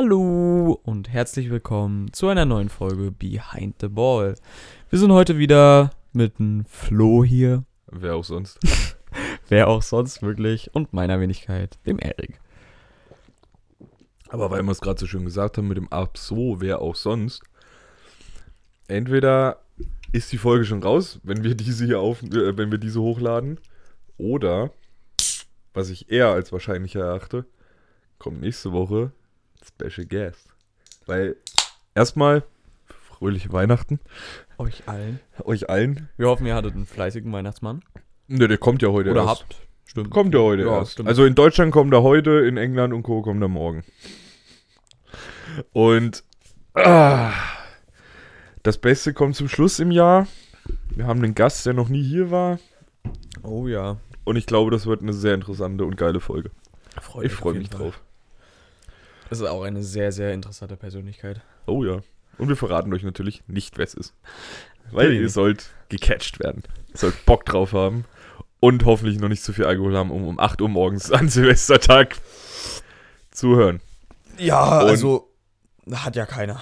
Hallo und herzlich willkommen zu einer neuen Folge Behind the Ball. Wir sind heute wieder mit dem Flo hier. Wer auch sonst. Wer auch sonst wirklich. Und meiner Wenigkeit, dem Erik. Aber weil wir es gerade so schön gesagt haben mit dem Ab so, wer auch sonst. Entweder ist die Folge schon raus, wenn wir diese hier auf, äh, wenn wir diese hochladen. Oder, was ich eher als wahrscheinlicher erachte, kommt nächste Woche Special Guest. Weil erstmal fröhliche Weihnachten Euch allen. euch allen. Wir hoffen, ihr hattet einen fleißigen Weihnachtsmann. Ne, der kommt ja heute Oder erst. habt. Stimmt. Kommt ja heute Ja, erst. stimmt. Also in Deutschland kommt er heute, in England und Co. kommt er morgen. Und ah, das Beste kommt zum Schluss im Jahr. Wir haben einen Gast, der noch nie hier war. Oh ja. Und ich glaube, das wird eine sehr interessante und geile Folge. Freut Ich freue mich drauf. Das ist auch eine sehr, sehr interessante Persönlichkeit. Oh ja. Und wir verraten euch natürlich nicht, wer es ist. Weil ihr sollt gecatcht werden. Ihr sollt Bock drauf haben. Und hoffentlich noch nicht zu viel Alkohol haben, um um 8 Uhr morgens an Silvestertag zu hören. Ja, Und- also hat ja keiner.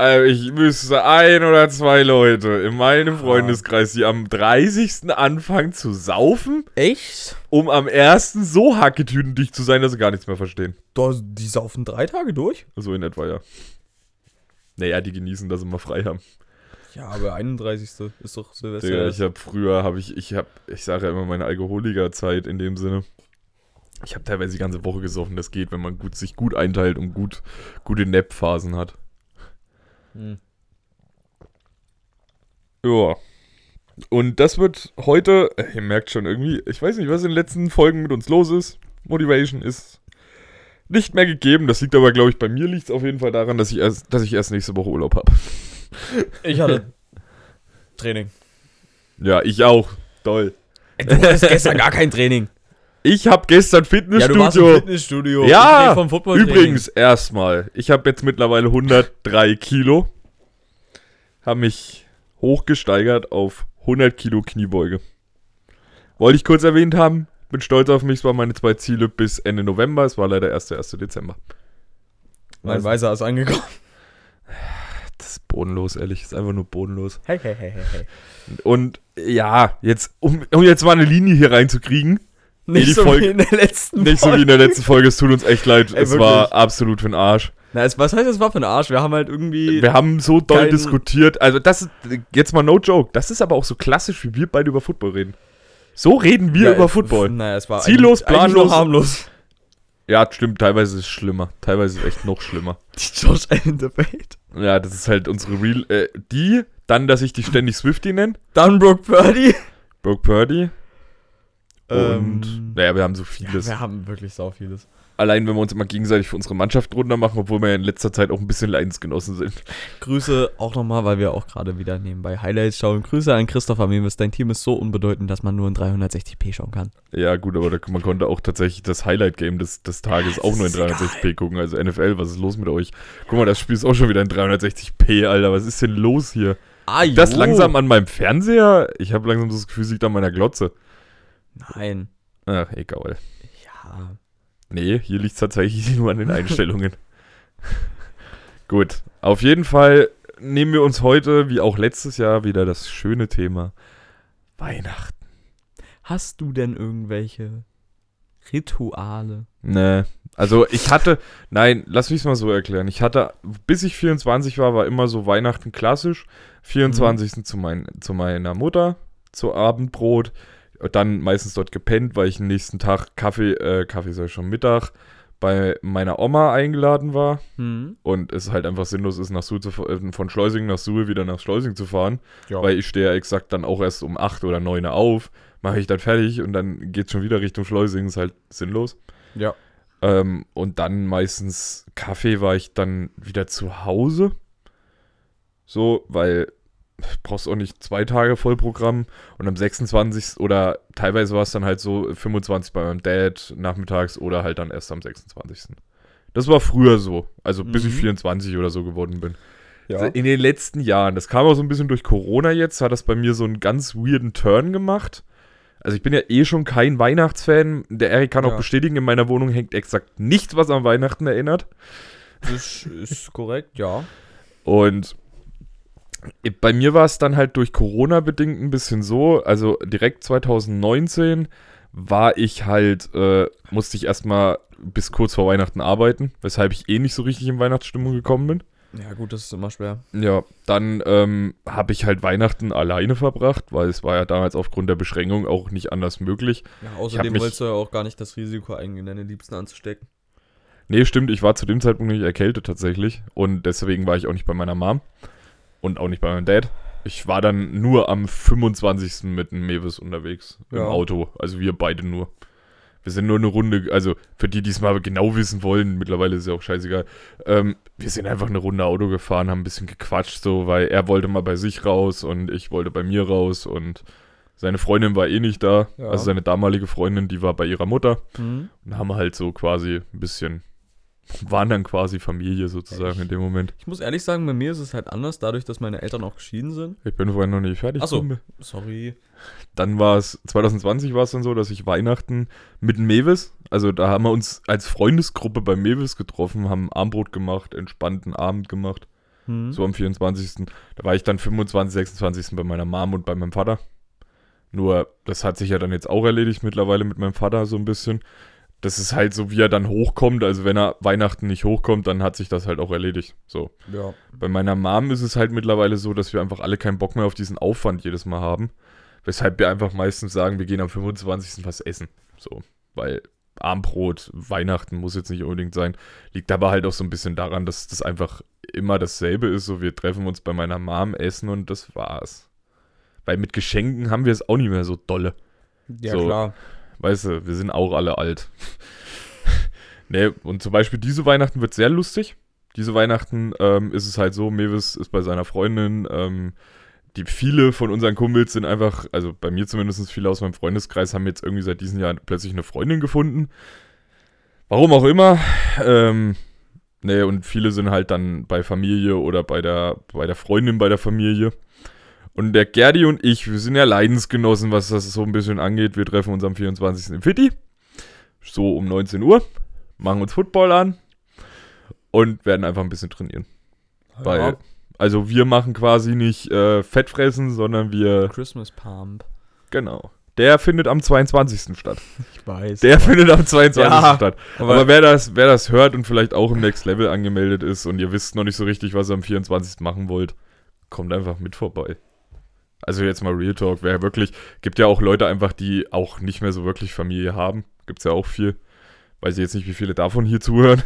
Also ich wüsste ein oder zwei Leute in meinem Ah. Freundeskreis, die am 30. anfangen zu saufen, Echt? um am 1. so hacketütendicht zu sein, dass sie gar nichts mehr verstehen. Da, die saufen drei Tage durch? So in etwa, ja. Naja, die genießen, dass sie mal frei haben. Ja, aber 31. ist doch Silvester. Digga, ich habe früher, habe ich, ich habe, ich sage ja immer meine Alkoholikerzeit in dem Sinne. Ich habe teilweise die ganze Woche gesoffen, das geht, wenn man gut, sich gut einteilt und gut, gute Nap-Phasen hat. Hm. Ja. Und das wird heute, äh, ihr merkt schon irgendwie, ich weiß nicht, was in den letzten Folgen mit uns los ist. Motivation ist nicht mehr gegeben. Das liegt aber, glaube ich, bei mir liegt es auf jeden Fall daran, dass ich erst, dass ich erst nächste Woche Urlaub habe. Ich hatte Training. Ja, ich auch. Toll. Du hattest gestern gar kein Training. Ich habe gestern Ja, du warst im Fitnessstudio. Fitnessstudio. Ja, vom. Übrigens, erstmal, ich habe jetzt mittlerweile 103 Kilo. Habe mich hochgesteigert auf 100 Kilo Kniebeuge. Wollte ich kurz erwähnt haben. Bin stolz auf mich. Es waren meine zwei Ziele bis Ende November. Es war leider erst der 1. Dezember. Mein Weiser ist angekommen. Das ist bodenlos, ehrlich. Das ist einfach nur bodenlos. Hey, hey, hey, hey, hey. Und ja, jetzt, um, um jetzt mal eine Linie hier reinzukriegen. Nicht die so Folge- wie in der letzten Nicht so wie in der letzten Folge. Es tut uns echt leid. Ey, es wirklich. war absolut für den Arsch. Na, es, was heißt, es war für ein Arsch? Wir haben halt irgendwie... Wir haben so doll diskutiert. Also, das ist, jetzt mal no joke. Das ist aber auch so klassisch, wie wir beide über Football reden. So reden wir Ja, über Football. Naja, es war Ziellos, eigentlich- eigentlich planlos. harmlos. Ja, stimmt. Teilweise ist es schlimmer. Teilweise ist es echt noch schlimmer. Die Josh Allen Debate. Ja, das ist halt unsere Real. Äh, die, dann, dass ich die ständig Swifty nenne. Dann Brooke Purdy. Brooke Purdy. Und, Ähm, naja, wir haben so Ja, vieles. wir haben wirklich sau vieles. Allein, wenn wir uns immer gegenseitig für unsere Mannschaft runter machen, obwohl wir ja in letzter Zeit auch ein bisschen Leidensgenossen sind. Grüße auch nochmal, weil wir auch gerade wieder nebenbei Highlights schauen. Grüße an Christopher Memes. Dein Team ist so unbedeutend, dass man nur in 360p schauen kann. Ja, gut, aber da, man konnte auch tatsächlich das Highlight-Game des, des Tages das auch nur in ist 360p gucken. Also NFL, was ist los mit euch? Guck mal, das Spiel ist auch schon wieder in 360p, Alter. Was ist denn los hier? Ah, Das langsam an meinem Fernseher? Ich habe langsam das Gefühl, liegt an meiner Glotze. Nein. Ach, egal. Ja. Nee, hier liegt es tatsächlich nur an den Einstellungen. gut, auf jeden Fall nehmen wir uns heute, wie auch letztes Jahr, wieder das schöne Thema Weihnachten. Hast du denn irgendwelche Rituale? Nee. Also ich hatte, nein, lass mich es mal so erklären. Ich hatte, bis ich 24 war, war immer so Weihnachten klassisch. 24. Zu, mein, zu meiner Mutter, zu Abendbrot. Dann meistens dort gepennt, weil ich am nächsten Tag Kaffee, äh, Kaffee sei schon Mittag, bei meiner Oma eingeladen war. Hm. Und es halt einfach sinnlos ist, nach Suhl zu, äh, von Schleusing nach Suhl wieder nach Schleusing zu fahren. Ja. Weil ich stehe ja exakt dann auch erst um 8 oder 9 auf. Mache ich dann fertig und dann geht schon wieder Richtung Schleusing. Ist halt sinnlos. ja. Ähm, und dann meistens Kaffee war ich dann wieder zu Hause. So, weil brauchst auch nicht zwei Tage Vollprogramm. Und am 26. oder teilweise war es dann halt so 25 bei meinem Dad nachmittags oder halt dann erst am 26. Das war früher so. Also bis ich Mhm. 24 oder so geworden bin. Ja. In den letzten Jahren, das kam auch so ein bisschen durch Corona jetzt, hat das bei mir so einen ganz weirden Turn gemacht. Also ich bin ja eh schon kein Weihnachtsfan. Der Erik kann auch Ja. bestätigen, in meiner Wohnung hängt exakt nichts, was an Weihnachten erinnert. Das ist korrekt, ja. Und bei mir war es dann halt durch Corona bedingt ein bisschen so, also direkt 2019 war ich halt, äh, musste ich erstmal bis kurz vor Weihnachten arbeiten, weshalb ich eh nicht so richtig in Weihnachtsstimmung gekommen bin. Ja, gut, das ist immer schwer. Ja, dann ähm, habe ich halt Weihnachten alleine verbracht, weil es war ja damals aufgrund der Beschränkung auch nicht anders möglich. Ja, außerdem wolltest du ja auch gar nicht das Risiko eingehen, deine Liebsten anzustecken. Nee, stimmt, ich war zu dem Zeitpunkt nicht erkältet tatsächlich und deswegen war ich auch nicht bei meiner Mom und auch nicht bei meinem Dad. Ich war dann nur am 25. mit dem Mewis unterwegs im Ja. Auto, also wir beide nur. Wir sind nur eine Runde, also für die, die es mal genau wissen wollen, mittlerweile ist ja auch scheißegal. Ähm, wir sind einfach eine Runde Auto gefahren, haben ein bisschen gequatscht, so, weil er wollte mal bei sich raus und ich wollte bei mir raus und seine Freundin war eh nicht da. Ja. Also seine damalige Freundin, die war bei ihrer Mutter Mhm. und haben halt so quasi ein bisschen, waren dann quasi Familie sozusagen in dem Moment. Ich muss ehrlich sagen, bei mir ist es halt anders, dadurch, dass meine Eltern auch geschieden sind. Ich bin vorhin noch nicht fertig. Ach so. Kumbe. Sorry. Dann war es, 2020 war es dann so, dass ich Weihnachten mit Mewis, also da haben wir uns als Freundesgruppe beim Mewis getroffen, haben Armbrot gemacht, entspannten Abend gemacht, Mhm. so am 24. Da war ich dann 25, 26. bei meiner Mom und bei meinem Vater. Nur, das hat sich ja dann jetzt auch erledigt mittlerweile mit meinem Vater so ein bisschen. Das ist halt so, wie er dann hochkommt. Also wenn er Weihnachten nicht hochkommt, dann hat sich das halt auch erledigt. So. Ja. Bei meiner Mom ist es halt mittlerweile so, dass wir einfach alle keinen Bock mehr auf diesen Aufwand jedes Mal haben. Weshalb wir einfach meistens sagen, wir gehen am 25. was essen. So. Weil Armbrot, Weihnachten muss jetzt nicht unbedingt sein. Liegt aber halt auch so ein bisschen daran, dass das einfach immer dasselbe ist. So, wir treffen uns bei meiner Mom, essen und das war's. Weil mit Geschenken haben wir es auch nicht mehr so dolle. Ja, So. klar. Weißt du, wir sind auch alle alt. nee, und zum Beispiel diese Weihnachten wird sehr lustig. Diese Weihnachten ähm, ist es halt so, Mewis ist bei seiner Freundin. Ähm, die viele von unseren Kumpels sind einfach, also bei mir zumindest viele aus meinem Freundeskreis haben jetzt irgendwie seit diesem Jahr plötzlich eine Freundin gefunden. Warum auch immer. Ähm, nee, und viele sind halt dann bei Familie oder bei der, bei der Freundin bei der Familie. Und der Gerdi und ich, wir sind ja Leidensgenossen, was das so ein bisschen angeht. Wir treffen uns am 24. im Fitti. So um 19 Uhr. Machen uns Football an. Und werden einfach ein bisschen trainieren. Weil, ja. also wir machen quasi nicht äh, Fettfressen, sondern wir, Christmas Pump. genau. Der findet am 22. statt. Ich weiß. Der findet am 22. Ja, statt. aber, Aber wer das, wer das hört und vielleicht auch im Next Level angemeldet ist und ihr wisst noch nicht so richtig, was ihr am 24. machen wollt, kommt einfach mit vorbei. Also jetzt mal Real Talk, wer wirklich, gibt ja auch Leute einfach, die auch nicht mehr so wirklich Familie haben. Gibt's ja auch viel. Weiß ich jetzt nicht, wie viele davon hier zuhören.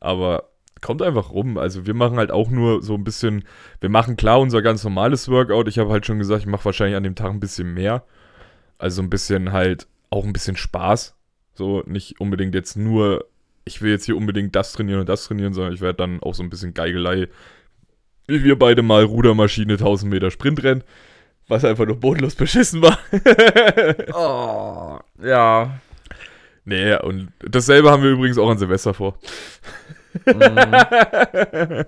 Aber kommt einfach rum. Also wir machen halt auch nur so ein bisschen, wir machen klar unser ganz normales Workout. Ich habe halt schon gesagt, ich mache wahrscheinlich an dem Tag ein bisschen mehr. Also ein bisschen halt, auch ein bisschen Spaß. So nicht unbedingt jetzt nur, ich will jetzt hier unbedingt das trainieren und das trainieren, sondern ich werde dann auch so ein bisschen Geigelei, wie wir beide mal Rudermaschine 1000 Meter Sprintrennen, was einfach nur bodenlos beschissen war. Oh, ja. nee, und dasselbe haben wir übrigens auch an Silvester vor. Mhm.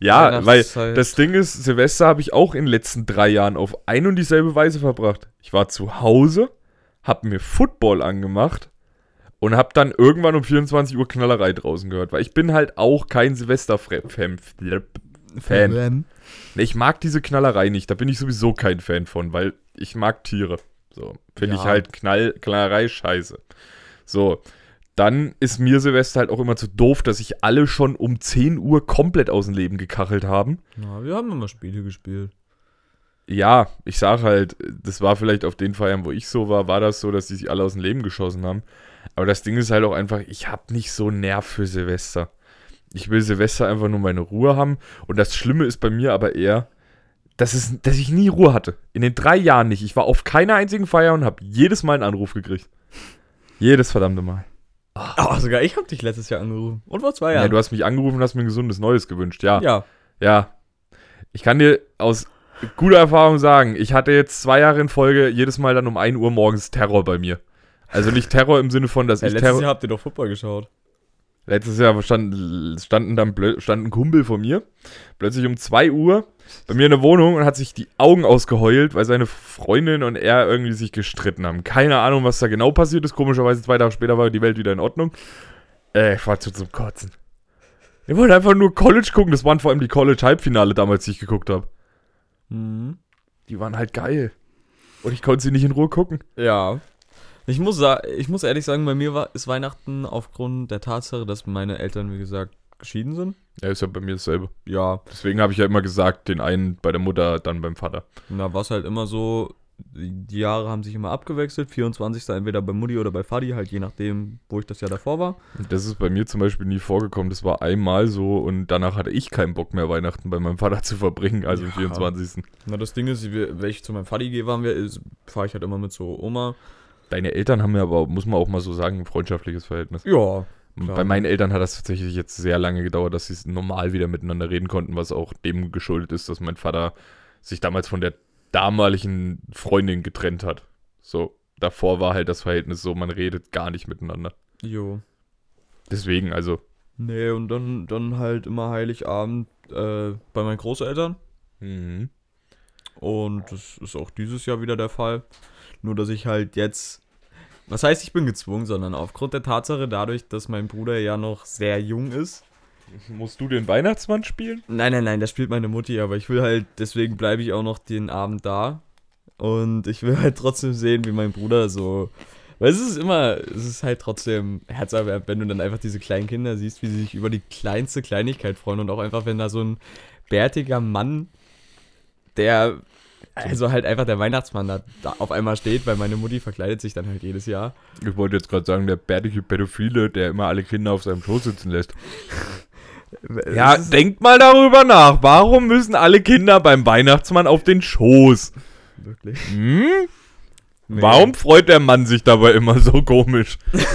ja, weil das Ding ist, Silvester habe ich auch in den letzten drei Jahren auf ein und dieselbe Weise verbracht. Ich war zu Hause, habe mir Football angemacht und habe dann irgendwann um 24 Uhr Knallerei draußen gehört, weil ich bin halt auch kein Silvester-Fan. Fan. Nee, Ich mag diese Knallerei nicht, da bin ich sowieso kein Fan von, weil ich mag Tiere. So, finde ich Ja. halt Knall, Knallerei scheiße. So, dann ist mir Silvester halt auch immer zu doof, dass sich alle schon um 10 Uhr komplett aus dem Leben gekachelt haben. Ja, wir haben immer Spiele gespielt. Ja, ich sag halt, das war vielleicht auf den Feiern, wo ich so war, war das so, dass die sich alle aus dem Leben geschossen haben. Aber das Ding ist halt auch einfach, ich hab nicht so Nerv für Silvester. Ich will Silvester einfach nur meine Ruhe haben. Und das Schlimme ist bei mir aber eher, dass, es, dass ich nie Ruhe hatte. In den drei Jahren nicht. Ich war auf keiner einzigen Feier und habe jedes Mal einen Anruf gekriegt. Jedes verdammte Mal. Oh, sogar ich habe dich letztes Jahr angerufen. Und vor zwei Ja. Jahren. du hast mich angerufen und hast mir ein gesundes Neues gewünscht. Ja. ja. Ja. Ich kann dir aus guter Erfahrung sagen, ich hatte jetzt zwei Jahre in Folge jedes Mal dann um 1 Uhr morgens Terror bei mir. Also nicht Terror im Sinne von, dass ja ich letztes Terror. Jahr habt ihr doch Football geschaut. Letztes Jahr stand, standen dann stand ein Kumpel von mir, plötzlich um 2 Uhr bei mir in der Wohnung und hat sich die Augen ausgeheult, weil seine Freundin und er irgendwie sich gestritten haben. Keine Ahnung, was da genau passiert ist. Komischerweise zwei Tage später war die Welt wieder in Ordnung. Äh, ich war zu zum Kotzen. Ich wollte einfach nur College gucken. Das waren vor allem die College-Halbfinale damals, die ich geguckt habe. Mhm. Die waren halt geil. Und ich konnte sie nicht in Ruhe gucken. Ja. Ich muss, ich muss ehrlich sagen, bei mir war, ist Weihnachten aufgrund der Tatsache, dass meine Eltern, wie gesagt, geschieden sind. Ja, ist ja bei mir dasselbe. Ja, Deswegen habe ich ja immer gesagt, den einen bei der Mutter, dann beim Vater. da war es halt immer so, die Jahre haben sich immer abgewechselt. 24. entweder bei Mutti oder bei Fadi, halt je nachdem, wo ich das Jahr davor war. Das ist bei mir zum Beispiel nie vorgekommen. Das war einmal so und danach hatte ich keinen Bock mehr, Weihnachten bei meinem Vater zu verbringen, also am Ja. 24. Na, das Ding ist, wenn ich zu meinem Fadi gehe, waren wir, fahre ich halt immer mit so Oma. Deine Eltern haben ja aber, muss man auch mal so sagen, ein freundschaftliches Verhältnis. Ja, Klar. Bei meinen Eltern hat das tatsächlich jetzt sehr lange gedauert, dass sie normal wieder miteinander reden konnten, was auch dem geschuldet ist, dass mein Vater sich damals von der damaligen Freundin getrennt hat. So, davor war halt das Verhältnis so, man redet gar nicht miteinander. jo. Deswegen, also. Nee, und dann, dann halt immer Heiligabend äh, bei meinen Großeltern. Mhm. Und das ist auch dieses Jahr wieder der Fall. Nur, dass ich halt jetzt. Was heißt, ich bin gezwungen, sondern aufgrund der Tatsache, dadurch, dass mein Bruder ja noch sehr jung ist. Musst du den Weihnachtsmann spielen? Nein, nein, nein, das spielt meine Mutti, aber ich will halt, deswegen bleibe ich auch noch den Abend da. Und ich will halt trotzdem sehen, wie mein Bruder so. Weil es ist immer, es ist halt trotzdem herzerwärmend, wenn du dann einfach diese kleinen Kinder siehst, wie sie sich über die kleinste Kleinigkeit freuen und auch einfach, wenn da so ein bärtiger Mann, der, also halt einfach der Weihnachtsmann da, da auf einmal steht, weil meine Mutti verkleidet sich dann halt jedes Jahr. Ich wollte jetzt gerade sagen, der bärtige Pädophile, der immer alle Kinder auf seinem Schoß sitzen lässt. Ja, Es ist- denkt mal darüber nach. Warum müssen alle Kinder beim Weihnachtsmann auf den Schoß? wirklich. Hm? Nee. Warum freut der Mann sich dabei immer so komisch?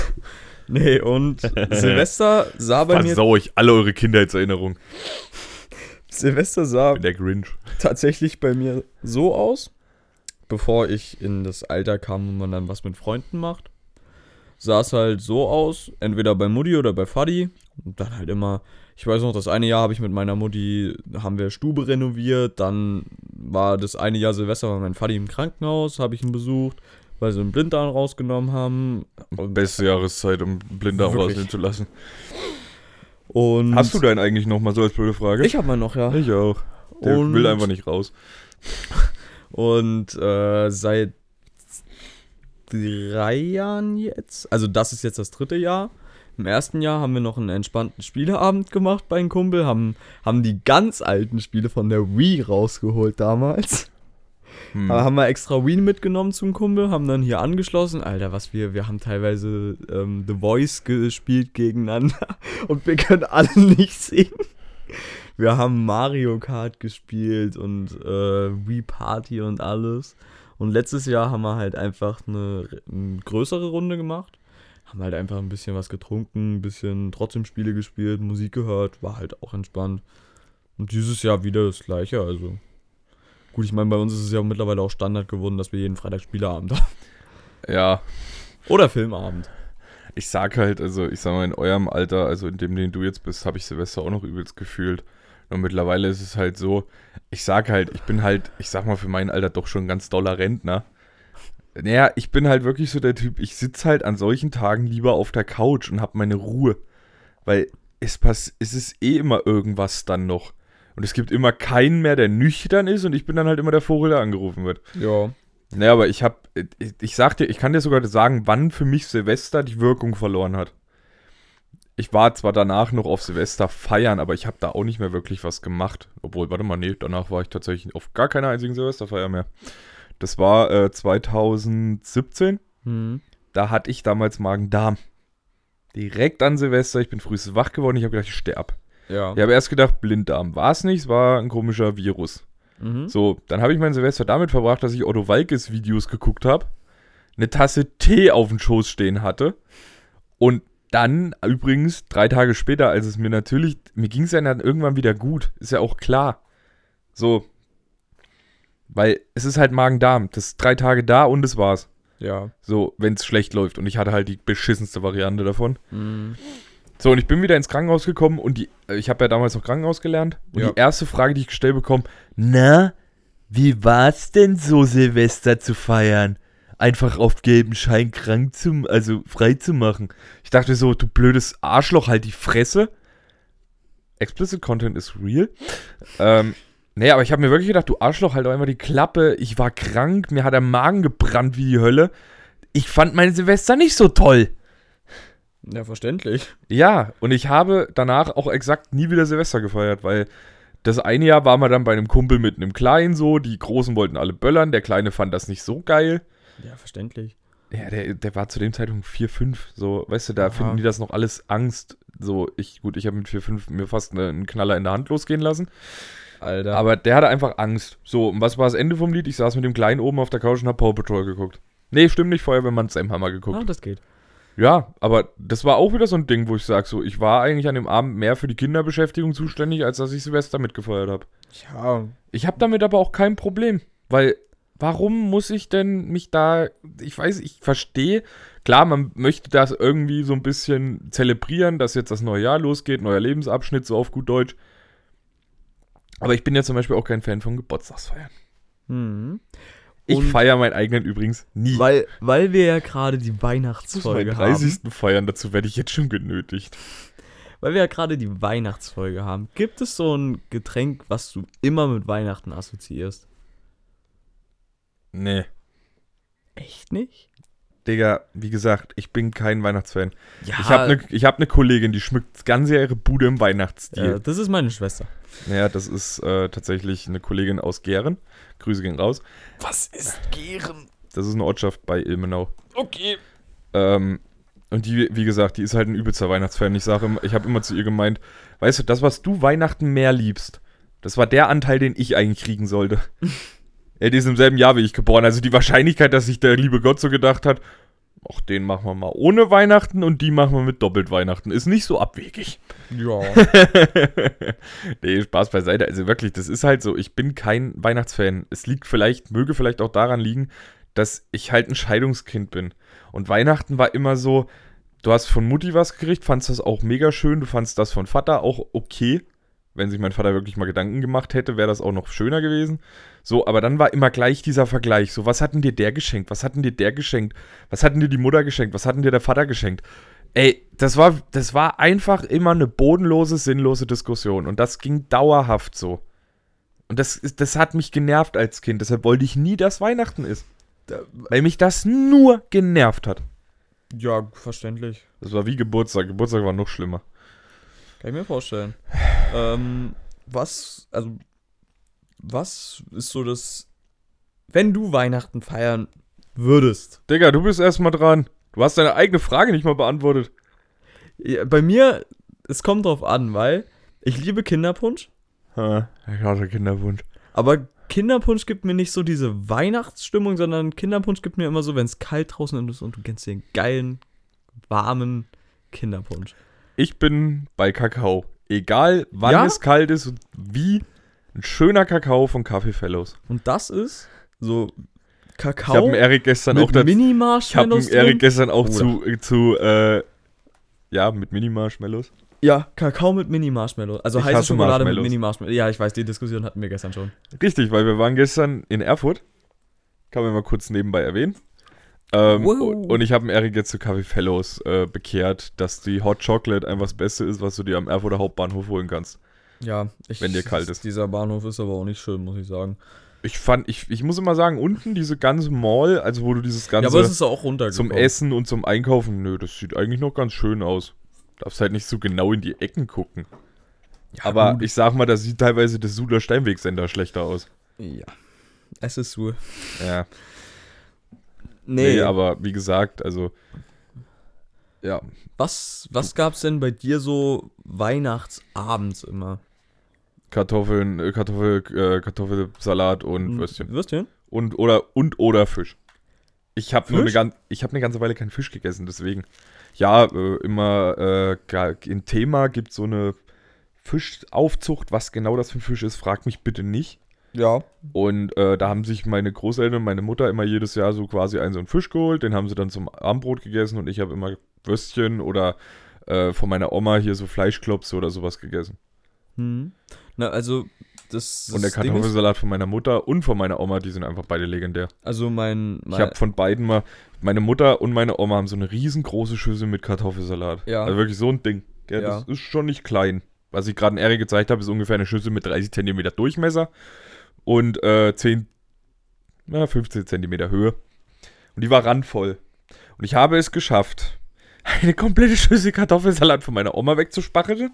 Nee, und Silvester sah bei mir, Versau ich alle eure Kindheitserinnerungen. Silvester sah der Grinch. tatsächlich bei mir so aus, bevor ich in das Alter kam, wo man dann was mit Freunden macht. Sah es halt so aus, entweder bei Mutti oder bei Fadi. Und dann halt immer, ich weiß noch, das eine Jahr habe ich mit meiner Mutti, haben wir Stube renoviert. Dann war das eine Jahr Silvester, war mein Fadi im Krankenhaus, habe ich ihn besucht, weil sie einen Blinddarm rausgenommen haben. Und, Beste Jahreszeit, um Blinddarm rausnehmen zu lassen. Und Hast du deinen eigentlich noch mal so als blöde Frage? Ich habe mal noch, ja. Ich auch. Der Und- will einfach nicht raus. Und äh, seit drei Jahren jetzt, also das ist jetzt das dritte Jahr. Im ersten Jahr haben wir noch einen entspannten Spieleabend gemacht bei einem Kumpel, haben, haben die ganz alten Spiele von der Wii rausgeholt damals. Hm. Haben wir extra Wii mitgenommen zum Kumpel, haben dann hier angeschlossen. Alter, was wir, wir haben teilweise ähm, The Voice gespielt gegeneinander und wir können alle nicht singen. Wir haben Mario Kart gespielt und äh, Wii Party und alles. Und letztes Jahr haben wir halt einfach eine, eine größere Runde gemacht. Haben halt einfach ein bisschen was getrunken, ein bisschen trotzdem Spiele gespielt, Musik gehört, war halt auch entspannt. Und dieses Jahr wieder das gleiche, also. Gut, ich meine, bei uns ist es ja mittlerweile auch Standard geworden, dass wir jeden Freitag Spieleabend haben. Ja, Oder Filmabend. ich sag halt, also ich sag mal, in eurem Alter, also in dem, den du jetzt bist, habe ich Silvester auch noch übelst gefühlt. Und mittlerweile ist es halt so, ich sag halt, ich bin halt, ich sag mal für mein Alter doch schon ein ganz doller Rentner. Naja, ich bin halt wirklich so der Typ, ich sitze halt an solchen Tagen lieber auf der Couch und habe meine Ruhe. Weil es, pass es ist eh immer irgendwas dann noch. Und es gibt immer keinen mehr, der nüchtern ist und ich bin dann halt immer der Vogel, der angerufen wird. Ja. Naja, aber ich hab, ich, ich sag dir, ich kann dir sogar sagen, wann für mich Silvester die Wirkung verloren hat. Ich war zwar danach noch auf Silvester feiern, aber ich habe da auch nicht mehr wirklich was gemacht. Obwohl, warte mal, nee, danach war ich tatsächlich auf gar keiner einzigen Silvesterfeier mehr. Das war äh, 2017. Hm. Da hatte ich damals Magen-Darm. Direkt an Silvester, ich bin frühestens wach geworden, ich habe gedacht, ich sterb. Ja. Ich habe erst gedacht, Blinddarm. War es nicht, es war ein komischer Virus. Mhm. So, dann habe ich mein Silvester damit verbracht, dass ich Otto Walkes Videos geguckt habe, eine Tasse Tee auf dem Schoß stehen hatte und dann übrigens drei Tage später, als es mir natürlich, mir ging es ja dann irgendwann wieder gut, ist ja auch klar. So, weil es ist halt Magen-Darm, das ist drei Tage da und es war's. Ja. So, wenn es schlecht läuft und ich hatte halt die beschissenste Variante davon. Mhm. So, und ich bin wieder ins Krankenhaus gekommen und die, äh, ich habe ja damals noch Krankenhaus gelernt. Und Ja. die erste Frage, die ich gestellt bekomme, na, wie war's denn so, Silvester zu feiern? Einfach auf gelben Schein krank zu, also frei zu machen. Ich dachte so, du blödes Arschloch, halt die Fresse. Explicit Content is real. Ähm, nee, aber ich habe mir wirklich gedacht, du Arschloch, halt doch einfach die Klappe. Ich war krank, mir hat der Magen gebrannt wie die Hölle. Ich fand meine Silvester nicht so toll. Ja, verständlich. Ja, und ich habe danach auch exakt nie wieder Silvester gefeiert, weil das eine Jahr war man dann bei einem Kumpel mit einem Kleinen so, die Großen wollten alle böllern, der Kleine fand das nicht so geil. Ja, verständlich. Ja, der, der war zu dem Zeitpunkt 4, 5, so, weißt du, da Aha. finden die das noch alles Angst. So, ich, gut, ich habe mit 4, 5 mir fast eine- einen Knaller in der Hand losgehen lassen, Alter. aber der hatte einfach Angst. So, und was war das Ende vom Lied? Ich saß mit dem Kleinen oben auf der Couch und hab Paw Patrol geguckt. Nee, stimmt nicht, Feuerwehrmann Sam haben wir geguckt. ah, das geht. Ja, aber das war auch wieder so ein Ding, wo ich sage, so, ich war eigentlich an dem Abend mehr für die Kinderbeschäftigung zuständig, als dass ich Silvester mitgefeiert habe. Ja, Ich habe damit aber auch kein Problem, weil warum muss ich denn mich da, ich weiß, ich verstehe, klar, man möchte das irgendwie so ein bisschen zelebrieren, dass jetzt das neue Jahr losgeht, neuer Lebensabschnitt, so auf gut Deutsch. Aber ich bin ja zum Beispiel auch kein Fan von Geburtstagsfeiern. mhm. Ich feiere meinen eigenen übrigens nie. Weil, weil wir ja gerade die Das ist mein Weihnachtsfolge 30. haben. Feiern, dazu werde ich jetzt schon genötigt. Weil wir ja gerade die Weihnachtsfolge haben. Gibt es so ein Getränk, was du immer mit Weihnachten assoziierst? Nee. Echt nicht? Digga, wie gesagt, ich bin kein Weihnachtsfan. Ja, Ich habe eine hab ne Kollegin, die schmückt Jahr ihre Bude im Weihnachtsstil. das ist meine Schwester. Naja, das ist äh, tatsächlich eine Kollegin aus Geren. Grüße gehen raus. Was ist Gären? Das ist eine Ortschaft bei Ilmenau. Okay. Ähm, und die, wie gesagt, die ist halt ein übelster Weihnachtsfan. Ich sage, immer- ich habe immer zu ihr gemeint, weißt du, das, was du Weihnachten mehr liebst, das war der Anteil, den ich eigentlich kriegen sollte. er die ist im selben Jahr wie ich geboren. Also die Wahrscheinlichkeit, dass sich der liebe Gott so gedacht hat, ach, den machen wir mal ohne Weihnachten und die machen wir mit doppelt Weihnachten, ist nicht so abwegig. Ja. nee, Spaß beiseite. Also wirklich, das ist halt so, ich bin kein Weihnachtsfan. Es liegt vielleicht, möge vielleicht auch daran liegen, dass ich halt ein Scheidungskind bin. Und Weihnachten war immer so, du hast von Mutti was gekriegt, fandst das auch mega schön, du fandst das von Vater auch okay. Wenn sich mein Vater wirklich mal Gedanken gemacht hätte, wäre das auch noch schöner gewesen. So, aber dann war immer gleich dieser Vergleich. So, was hat denn dir der geschenkt? Was hat denn dir der geschenkt? Was hat denn dir die Mutter geschenkt? Was hat denn dir der Vater geschenkt? Ey, das war, das war einfach immer eine bodenlose, sinnlose Diskussion. Und das ging dauerhaft so. Und das, ist, das hat mich genervt als Kind. Deshalb wollte ich nie, dass Weihnachten ist. Weil mich das nur genervt hat. ja, verständlich. Das war wie Geburtstag. Geburtstag war noch schlimmer. Kann ich mir vorstellen. Ähm, was, also, was ist so das, wenn du Weihnachten feiern würdest? Digga, du bist erstmal dran. Du hast deine eigene Frage nicht mal beantwortet. Ja, bei mir, es kommt drauf an, weil ich liebe Kinderpunsch, Ha, ich hatte Kinderwunsch. aber Kinderpunsch gibt mir nicht so diese Weihnachtsstimmung, sondern Kinderpunsch gibt mir immer so, wenn es kalt draußen ist und du kennst den geilen, warmen Kinderpunsch. Ich bin bei Kakao. Egal, wann Ja? es kalt ist und wie, ein schöner Kakao von Kaffee Fellows. Und das ist so Ich Kakao habe dem Erik gestern auch mit dazu. Ich habe Mini-Marshmallows dem Erik gestern auch Bruder. zu, äh, zu äh, ja, mit Mini-Marshmallows. Ja, Kakao mit Mini-Marshmallows. Also Ich heiße Schokolade mit Marshmallows. Mini-Marshmallows. Ja, ich weiß, die Diskussion hatten wir gestern schon. Richtig, weil wir waren gestern in Erfurt. Kann man mal kurz nebenbei erwähnen. Ähm, Wow. Und ich habe Erik jetzt zu Kaffee Fellows äh, bekehrt, dass die Hot Chocolate einfach das Beste ist, was du dir am Erfurter Hauptbahnhof holen kannst. Ja, ich, Wenn dir kalt ist. Dieser Bahnhof ist aber auch nicht schön, muss ich sagen. Ich fand, ich, ich muss immer sagen, unten diese ganze Mall, also wo du dieses ganze ja, aber es ist auch runtergekommen. zum Essen und zum Einkaufen, nö, das sieht eigentlich noch ganz schön aus. Darfst halt nicht so genau in die Ecken gucken. Ja, aber gut. ich sag mal, da sieht teilweise das Suder Steinwegsender schlechter aus. Ja. Es ist so. Ja. Nee, Nee, aber wie gesagt, also. Ja. was, was gab's denn bei dir so Weihnachtsabends immer? Kartoffeln, äh, Kartoffel, äh, Kartoffelsalat und Würstchen. Würstchen? Und oder und oder Fisch. Ich habe nur eine ich habe eine ganze Weile keinen Fisch gegessen, deswegen. Ja, äh, immer äh, in Thema gibt so eine Fischaufzucht. Was genau das für ein Fisch ist, frag mich bitte nicht. Ja. Und äh, da haben sich meine Großeltern und meine Mutter immer jedes Jahr so quasi einen so einen Fisch geholt. Den haben sie dann zum Abendbrot gegessen und ich habe immer Würstchen oder äh, von meiner Oma hier so Fleischklopse oder sowas gegessen. Hm. Na, also, das. Und der das Ding ist, Kartoffelsalat von meiner Mutter und von meiner Oma, die sind einfach beide legendär. Also, mein. mein Ich habe von beiden mal, meine Mutter und meine Oma haben so eine riesengroße Schüssel mit Kartoffelsalat. Ja. Also wirklich so ein Ding. Ja, Ja. Das ist schon nicht klein. Was ich gerade in Erik gezeigt habe, ist ungefähr eine Schüssel mit 30 Zentimeter Durchmesser und äh, 10, na, 15 Zentimeter Höhe. Und die war randvoll. Und ich habe es geschafft, eine komplette Schüssel Kartoffelsalat von meiner Oma wegzuspacheln.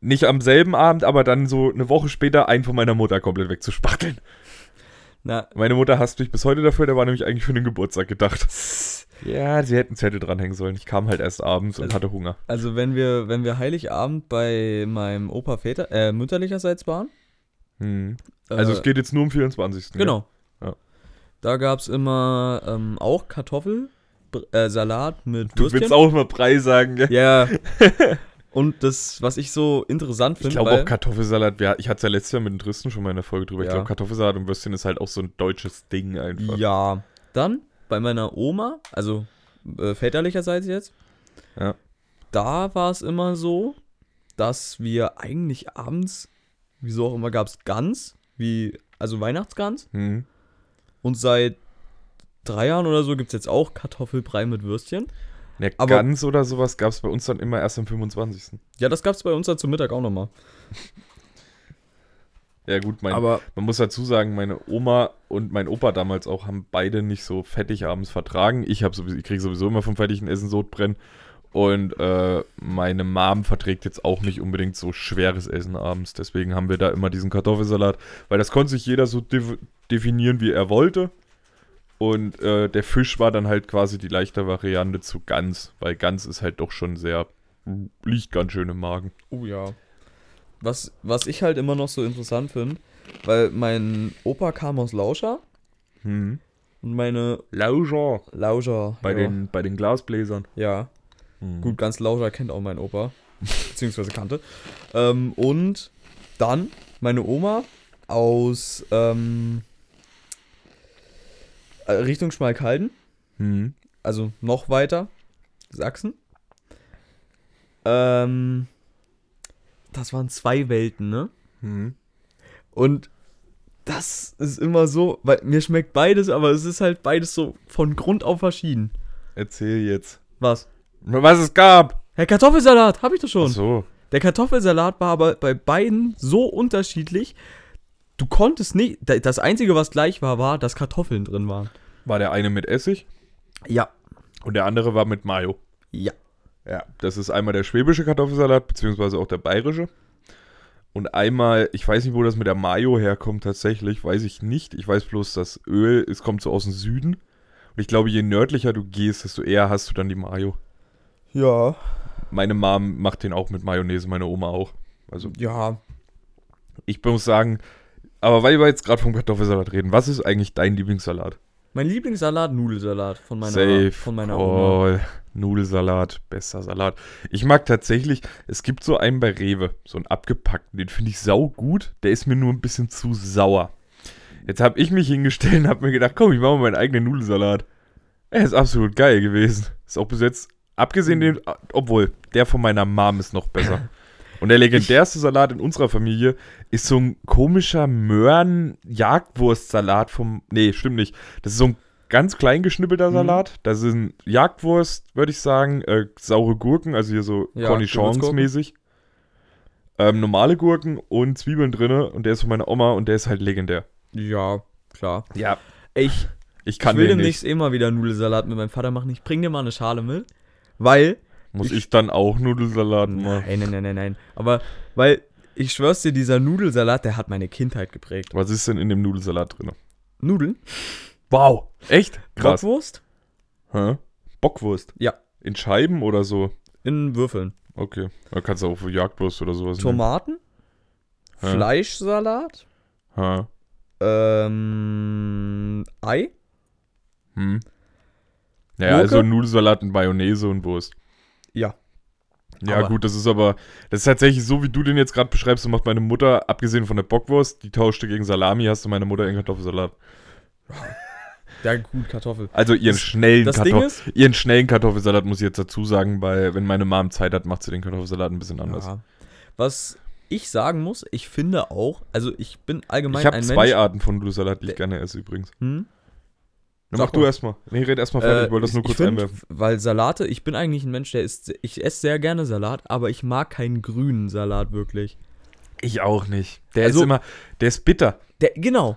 Nicht am selben Abend, aber dann so eine Woche später einen von meiner Mutter komplett wegzuspachteln. na, Meine Mutter hasst mich bis heute dafür, der war nämlich eigentlich für den Geburtstag gedacht. Ja, sie hätten Zettel dranhängen sollen. Ich kam halt erst abends und Also- hatte Hunger. also, wenn wir, wenn wir Heiligabend bei meinem Opa Väter, äh, mütterlicherseits waren. Hm. Also äh, es geht jetzt nur um 24. gell? Genau. Ja. Da gab es immer ähm, auch Kartoffelsalat äh, Salat mit Du Würstchen. willst auch immer Brei sagen, gell? Ja. Und das, was ich so interessant Ich finde, glaube weil- auch Kartoffelsalat, ja, ich hatte es ja letztes Jahr mit dem Tristan schon mal in der Folge drüber. Ich Ja. glaube, Kartoffelsalat und Würstchen ist halt auch so ein deutsches Ding einfach. Ja. Dann bei meiner Oma, also äh, väterlicherseits jetzt, Ja. da war es immer so, dass wir eigentlich abends, wieso auch immer, gab es Gans, wie, also Weihnachtsgans. Hm. Und seit drei Jahren oder so gibt es jetzt auch Kartoffelbrei mit Würstchen. Ja, Aber- Gans oder sowas gab es bei uns dann immer erst am 25. Ja, das gab es bei uns dann zum Mittag auch nochmal. Ja gut, mein, Aber man muss dazu sagen, meine Oma und mein Opa damals auch haben beide nicht so fettig abends vertragen. Ich, sowieso, ich kriege sowieso immer vom fettigen Essen Sodbrennen. Und äh, meine Mom verträgt jetzt auch nicht unbedingt so schweres Essen abends. Deswegen haben wir da immer diesen Kartoffelsalat. Weil das konnte sich jeder so def definieren, wie er wollte. Und äh, der Fisch war dann halt quasi die leichte Variante zu Gans. Weil Gans ist halt doch schon sehr, liegt ganz schön im Magen. Oh ja. Was, was ich halt immer noch so interessant finde, weil mein Opa kam aus Lauscher Hm. und meine Lauscher. Lauscher. Bei, ja, den, bei den Glasbläsern. Ja, Hm. gut, ganz Lauscher kennt auch mein Opa. beziehungsweise kannte. Ähm, und dann meine Oma aus ähm, äh, Richtung Schmalkalden, Hm. also noch weiter, Sachsen. Ähm, das waren zwei Welten, ne? Hm. Und das ist immer so, weil mir schmeckt beides, aber es ist halt beides so von Grund auf verschieden. Erzähl jetzt. Was? Was es gab. Herr Kartoffelsalat, hab ich doch schon. Ach so. Der Kartoffelsalat war aber bei beiden so unterschiedlich. Du konntest nicht. da- Das einzige, was gleich war, war, dass Kartoffeln drin waren. War der eine mit Essig Ja. und der andere war mit Mayo. Ja. Ja. Das ist einmal der schwäbische Kartoffelsalat, beziehungsweise auch der bayerische. Und einmal, ich weiß nicht, wo das mit der Mayo herkommt tatsächlich, weiß ich nicht. Ich weiß bloß, das Öl, es kommt so aus dem Süden. Und ich glaube, je nördlicher du gehst, desto eher hast du dann die Mayo. Ja. Meine Mom macht den auch mit Mayonnaise, meine Oma auch. Also Ja. ich muss sagen, aber weil wir jetzt gerade vom Kartoffelsalat reden, was ist eigentlich dein Lieblingssalat? Mein Lieblingssalat, Nudelsalat von meiner, Safe. von meiner Oma. Call. Nudelsalat, bester Salat. Ich mag tatsächlich, es gibt so einen bei Rewe, so einen abgepackten, den finde ich sau gut. Der ist mir nur ein bisschen zu sauer. Jetzt habe ich mich hingestellt und habe mir gedacht, komm, ich mache mal meinen eigenen Nudelsalat. Er ist absolut geil gewesen. Ist auch bis jetzt, abgesehen den, obwohl, der von meiner Mom ist noch besser. Und der legendärste Salat in unserer Familie ist so ein komischer Möhren-Jagdwurst-Salat vom. Nee, stimmt nicht. Das ist so ein ganz klein geschnippelter Mhm. Salat. Da sind Jagdwurst, würde ich sagen, äh, saure Gurken, also hier so Ja, Cornichons-mäßig. Ähm, normale Gurken und Zwiebeln drinne und der ist von meiner Oma und der ist halt legendär. Ja, klar. Ja, Ich, ich kann ich will demnächst nicht. mal wieder Nudelsalat mit meinem Vater machen. Ich bring dir mal eine Schale mit. Weil. Muss ich- ich dann auch Nudelsalat machen? Nein, nein, nein, nein, nein. Aber, weil, ich schwör's dir, dieser Nudelsalat, der hat meine Kindheit geprägt. Was ist denn in dem Nudelsalat drin? Nudeln? Wow, echt? Krass. Bockwurst? Hä? Bockwurst? Ja. In Scheiben oder so? In Würfeln. Okay. Da kannst du auch für Jagdwurst oder sowas Tomaten? Hä? Fleischsalat? nehmen. Ähm, Ei? Hä? Hm. Ja, Gurke? also Nudelsalat und Mayonnaise und Wurst. Ja. Ja, Aber- gut, das ist aber, das ist tatsächlich so, wie du den jetzt gerade beschreibst, so macht meine Mutter, abgesehen von der Bockwurst, die tauschte gegen Salami, hast du meine Mutter in Kartoffelsalat. Ja, gut, Kartoffel. Also ihren Das- schnellen, das Ding Kartoffel, ist- ihren schnellen Kartoffelsalat muss ich jetzt dazu sagen, weil wenn meine Mom Zeit hat, macht sie den Kartoffelsalat ein bisschen anders. Ja. Was ich sagen muss, ich finde auch, also ich bin allgemein ich habe ein zwei Mensch. Arten von Nudelsalat, die ich Der- gerne esse übrigens. Hm? Dann mach du mal. erstmal. Nee, red erstmal fertig, ich wollte das nur ich kurz find, einwerfen. Weil Salate, ich bin eigentlich ein Mensch, der isst, ich esse sehr gerne Salat, aber ich mag keinen grünen Salat wirklich. Ich auch nicht. Der Also- ist immer, der ist bitter. Der, genau.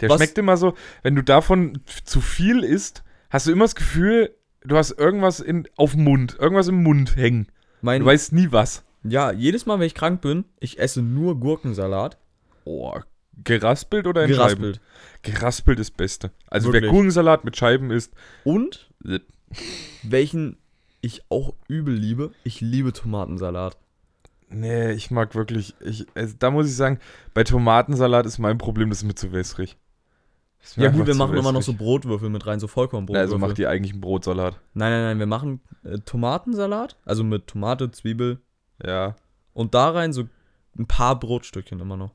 Der Was- schmeckt immer so, wenn du davon zu viel isst, hast du immer das Gefühl, du hast irgendwas in, auf dem Mund, irgendwas im Mund hängen. Mein, Du weißt nie was. ja, jedes Mal, wenn ich krank bin, ich esse nur Gurkensalat. Oh, geraspelt oder in Geraspelt. Scheiben? Geraspelt ist Beste. Also wer Wirklich. Gurkensalat mit Scheiben isst, Und äh, welchen ich auch übel liebe, ich liebe Tomatensalat. nee, ich mag wirklich, ich, also da muss ich sagen, bei Tomatensalat ist mein Problem, das ist mir zu wässrig. Mir Ja gut, wir machen immer noch so. Brotwürfel mit rein, so Vollkornbrotwürfel. Also macht ihr eigentlich einen Brotsalat. nein, nein, nein, wir machen äh, Tomatensalat, also mit Tomate, Zwiebel Ja, und da rein so ein paar Brotstückchen immer noch.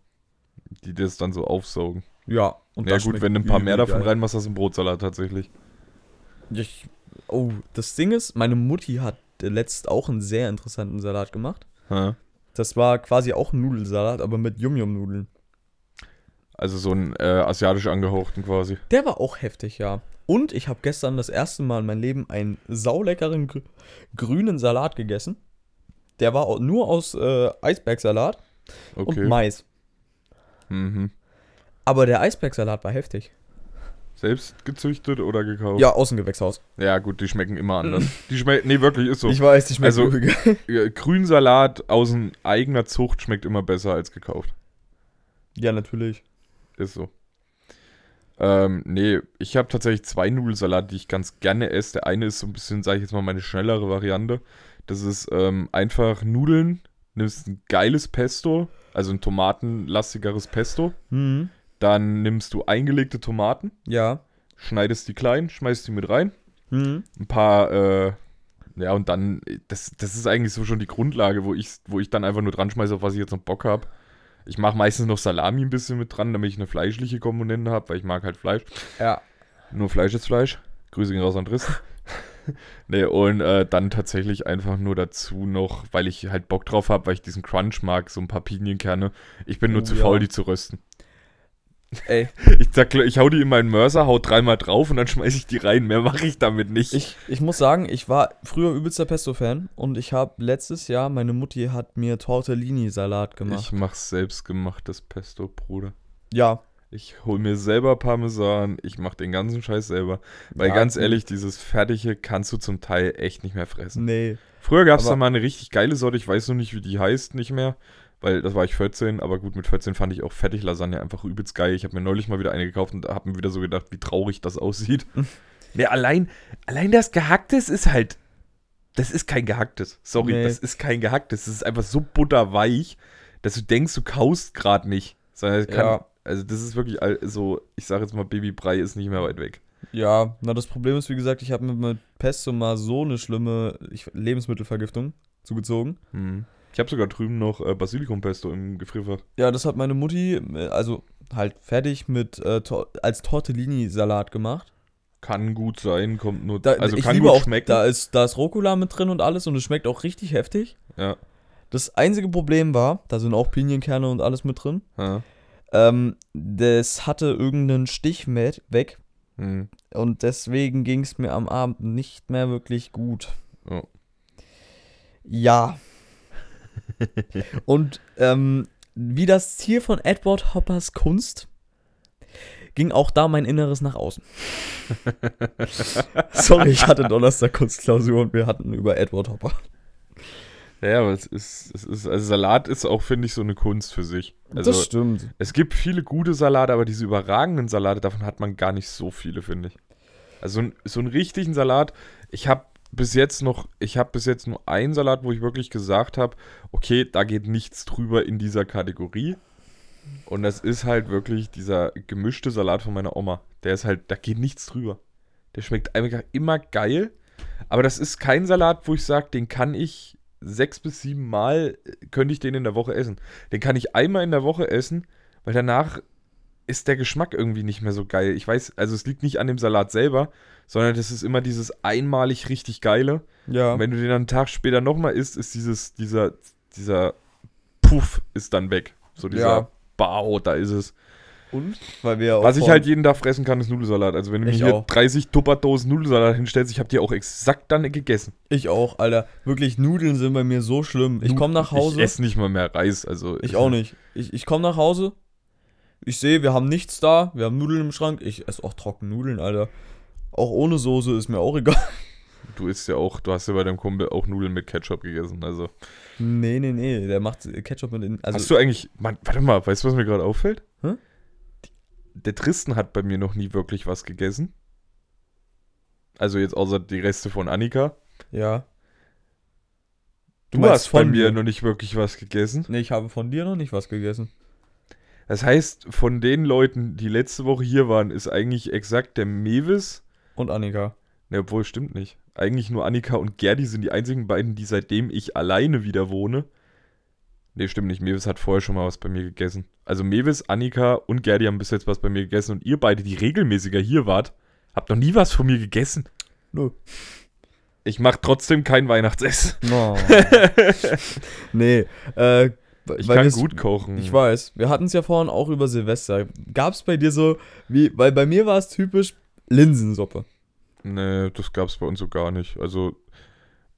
Die das dann so aufsaugen. Ja, und ja gut, wenn du ein paar mehr davon geil. reinmachst, hast du einen Brotsalat tatsächlich. Ich, oh, das Ding ist, meine Mutti hat letzt auch einen sehr interessanten Salat gemacht. Ha. Das war quasi auch ein Nudelsalat, aber mit Yum-Yum-Nudeln. Also so einen äh, asiatisch angehauchten quasi. Der war auch heftig, ja. Und ich habe gestern das erste Mal in meinem Leben einen sauleckeren grü grünen Salat gegessen. Der war nur aus äh, Eisbergsalat Okay. und Mais. Mhm. Aber der Eisbergsalat war heftig. Selbst gezüchtet oder gekauft? Ja, aus dem Gewächshaus. Ja, gut, die schmecken immer anders. die schmecken, nee, wirklich, ist so. Ich weiß, die schmeckt Also- geil. Grünsalat aus eigener Zucht schmeckt immer besser als gekauft. Ja, natürlich. Ist so. Ähm, nee, ich habe tatsächlich zwei Nudelsalate, die ich ganz gerne esse. Der eine ist so ein bisschen, sage ich jetzt mal, meine schnellere Variante. Das ist ähm, einfach Nudeln, nimmst ein geiles Pesto, also ein tomatenlastigeres Pesto. Mhm. Dann nimmst du eingelegte Tomaten, Ja. schneidest die klein, schmeißt die mit rein. Mhm. Ein paar, äh, ja, und dann, das, das ist eigentlich so schon die Grundlage, wo ich, wo ich dann einfach nur dran schmeiße, auf was ich jetzt noch Bock habe. Ich mache meistens noch Salami ein bisschen mit dran, damit ich eine fleischliche Komponente habe, weil ich mag halt Fleisch. Ja. Nur Fleisch ist Fleisch. Grüße gehen raus an Drissen. nee, und äh, dann tatsächlich einfach nur dazu noch, weil ich halt Bock drauf habe, weil ich diesen Crunch mag, so ein paar Pinienkerne. Ich bin nur Oh, zu ja. faul, die zu rösten. Ey, Ich, sag, ich hau die in meinen Mörser, hau dreimal drauf und dann schmeiße ich die rein. Mehr mache ich damit nicht. ich, ich muss sagen, ich war früher übelster Pesto-Fan und ich habe letztes Jahr, meine Mutti hat mir Tortellini-Salat gemacht. Ich mach selbstgemachtes Pesto, Bruder. ja. Ich hol mir selber Parmesan, ich mach den ganzen Scheiß selber. Weil Ja, ganz ehrlich, dieses Fertige kannst du zum Teil echt nicht mehr fressen. Nee. Früher gab es da mal eine richtig geile Sorte, ich weiß noch nicht, wie die heißt, nicht mehr. Weil das war ich 14, aber gut, mit 14 fand ich auch Fertiglasagne einfach übelst geil. Ich habe mir neulich mal wieder eine gekauft und habe mir wieder so gedacht, wie traurig das aussieht. ja, allein, allein das Gehacktes ist halt. Das ist kein Gehacktes. Sorry, Nee. das ist kein Gehacktes. Das ist einfach so butterweich, dass du denkst, du kaust gerade nicht. Sondern es kann, Ja. Also, das ist wirklich so, ich sage jetzt mal, Babybrei ist nicht mehr weit weg. Ja, na das Problem ist, wie gesagt, ich habe mir mit Pesto mal so eine schlimme ich, Lebensmittelvergiftung zugezogen. Hm. Ich habe sogar drüben noch äh, Basilikumpesto im Gefrierfach. Ja, das hat meine Mutti, äh, also halt fertig mit äh, Tor als Tortellini-Salat gemacht. Kann gut sein, kommt nur. Da, also ich kann liebe gut auch, schmecken. da ist, da ist Rucola mit drin und alles und es schmeckt auch richtig heftig. Ja. Das einzige Problem war, da sind auch Pinienkerne und alles mit drin. ja. Ähm, das hatte irgendeinen Stich mit weg Hm. und deswegen ging es mir am Abend nicht mehr wirklich gut. Oh. Ja. und ähm, wie das Ziel von Edward Hoppers Kunst ging auch da mein Inneres nach außen. Sorry, ich hatte Donnerstag Kunstklausur und wir hatten über Edward Hopper. Ja, aber es ist, es ist, also Salat ist auch, finde ich, so eine Kunst für sich. Also, das stimmt. es gibt viele gute Salate, aber diese überragenden Salate, davon hat man gar nicht so viele, finde ich. Also, so, ein, so einen richtigen Salat, ich habe bis jetzt noch, ich habe bis jetzt nur einen Salat, wo ich wirklich gesagt habe, okay, da geht nichts drüber in dieser Kategorie. Und das ist halt wirklich dieser gemischte Salat von meiner Oma. Der ist halt, da geht nichts drüber. Der schmeckt einfach immer geil. Aber das ist kein Salat, wo ich sage, den kann ich sechs bis sieben Mal, äh, könnte ich den in der Woche essen. Den kann ich einmal in der Woche essen, weil danach ist der Geschmack irgendwie nicht mehr so geil. Ich weiß, also es liegt nicht an dem Salat selber, sondern das ist immer dieses einmalig richtig geile. Ja. Und wenn du den dann einen Tag später nochmal isst, ist dieses, dieser, dieser Puff ist dann weg. So dieser Ja. Bau, da ist es. Und? Weil wir Was ich halt jeden Tag fressen kann, ist Nudelsalat. Also wenn du mir hier auch. 30 Tupperdosen Nudelsalat hinstellst, ich habe die auch exakt dann gegessen. Ich auch, Alter. Wirklich, Nudeln sind bei mir so schlimm. Ich komme nach Hause. Ich esse nicht mal mehr Reis. Also Ich auch nicht. Ich, ich komme nach Hause. Ich sehe, wir haben nichts da. Wir haben Nudeln im Schrank. Ich esse auch trocken Nudeln, Alter. Auch ohne Soße ist mir auch egal. Du isst ja auch, du hast ja bei deinem Kumpel auch Nudeln mit Ketchup gegessen. Also Nee, nee, nee. Der macht Ketchup mit in. Also, hast du eigentlich, Mann, warte mal, weißt du, was mir gerade auffällt? Der Tristan hat bei mir noch nie wirklich was gegessen. Also jetzt außer die Reste von Annika. ja. Du, meinst hast bei von mir mir? noch nicht wirklich was gegessen. Nee, ich habe von dir noch nicht was gegessen. Das heißt, von den Leuten, die letzte Woche hier waren, ist eigentlich exakt der Mewis. Und Annika. Ne, obwohl, stimmt nicht. Eigentlich nur Annika und Gerdi sind die einzigen beiden, die seitdem ich alleine wieder wohne. Ne, stimmt nicht. Mewis hat vorher schon mal was bei mir gegessen. Also Mewis, Annika und Gerdi haben bis jetzt was bei mir gegessen. Und ihr beide, die regelmäßiger hier wart, habt noch nie was von mir gegessen. Nö. Ich mach trotzdem kein Weihnachtsessen. No. nee, äh, Ich kann gut kochen. Ich weiß. Wir hatten es ja vorhin auch über Silvester. Gab es bei dir so, wie, weil bei mir war es typisch Linsensuppe. Nee, das gab's bei uns so gar nicht. Also,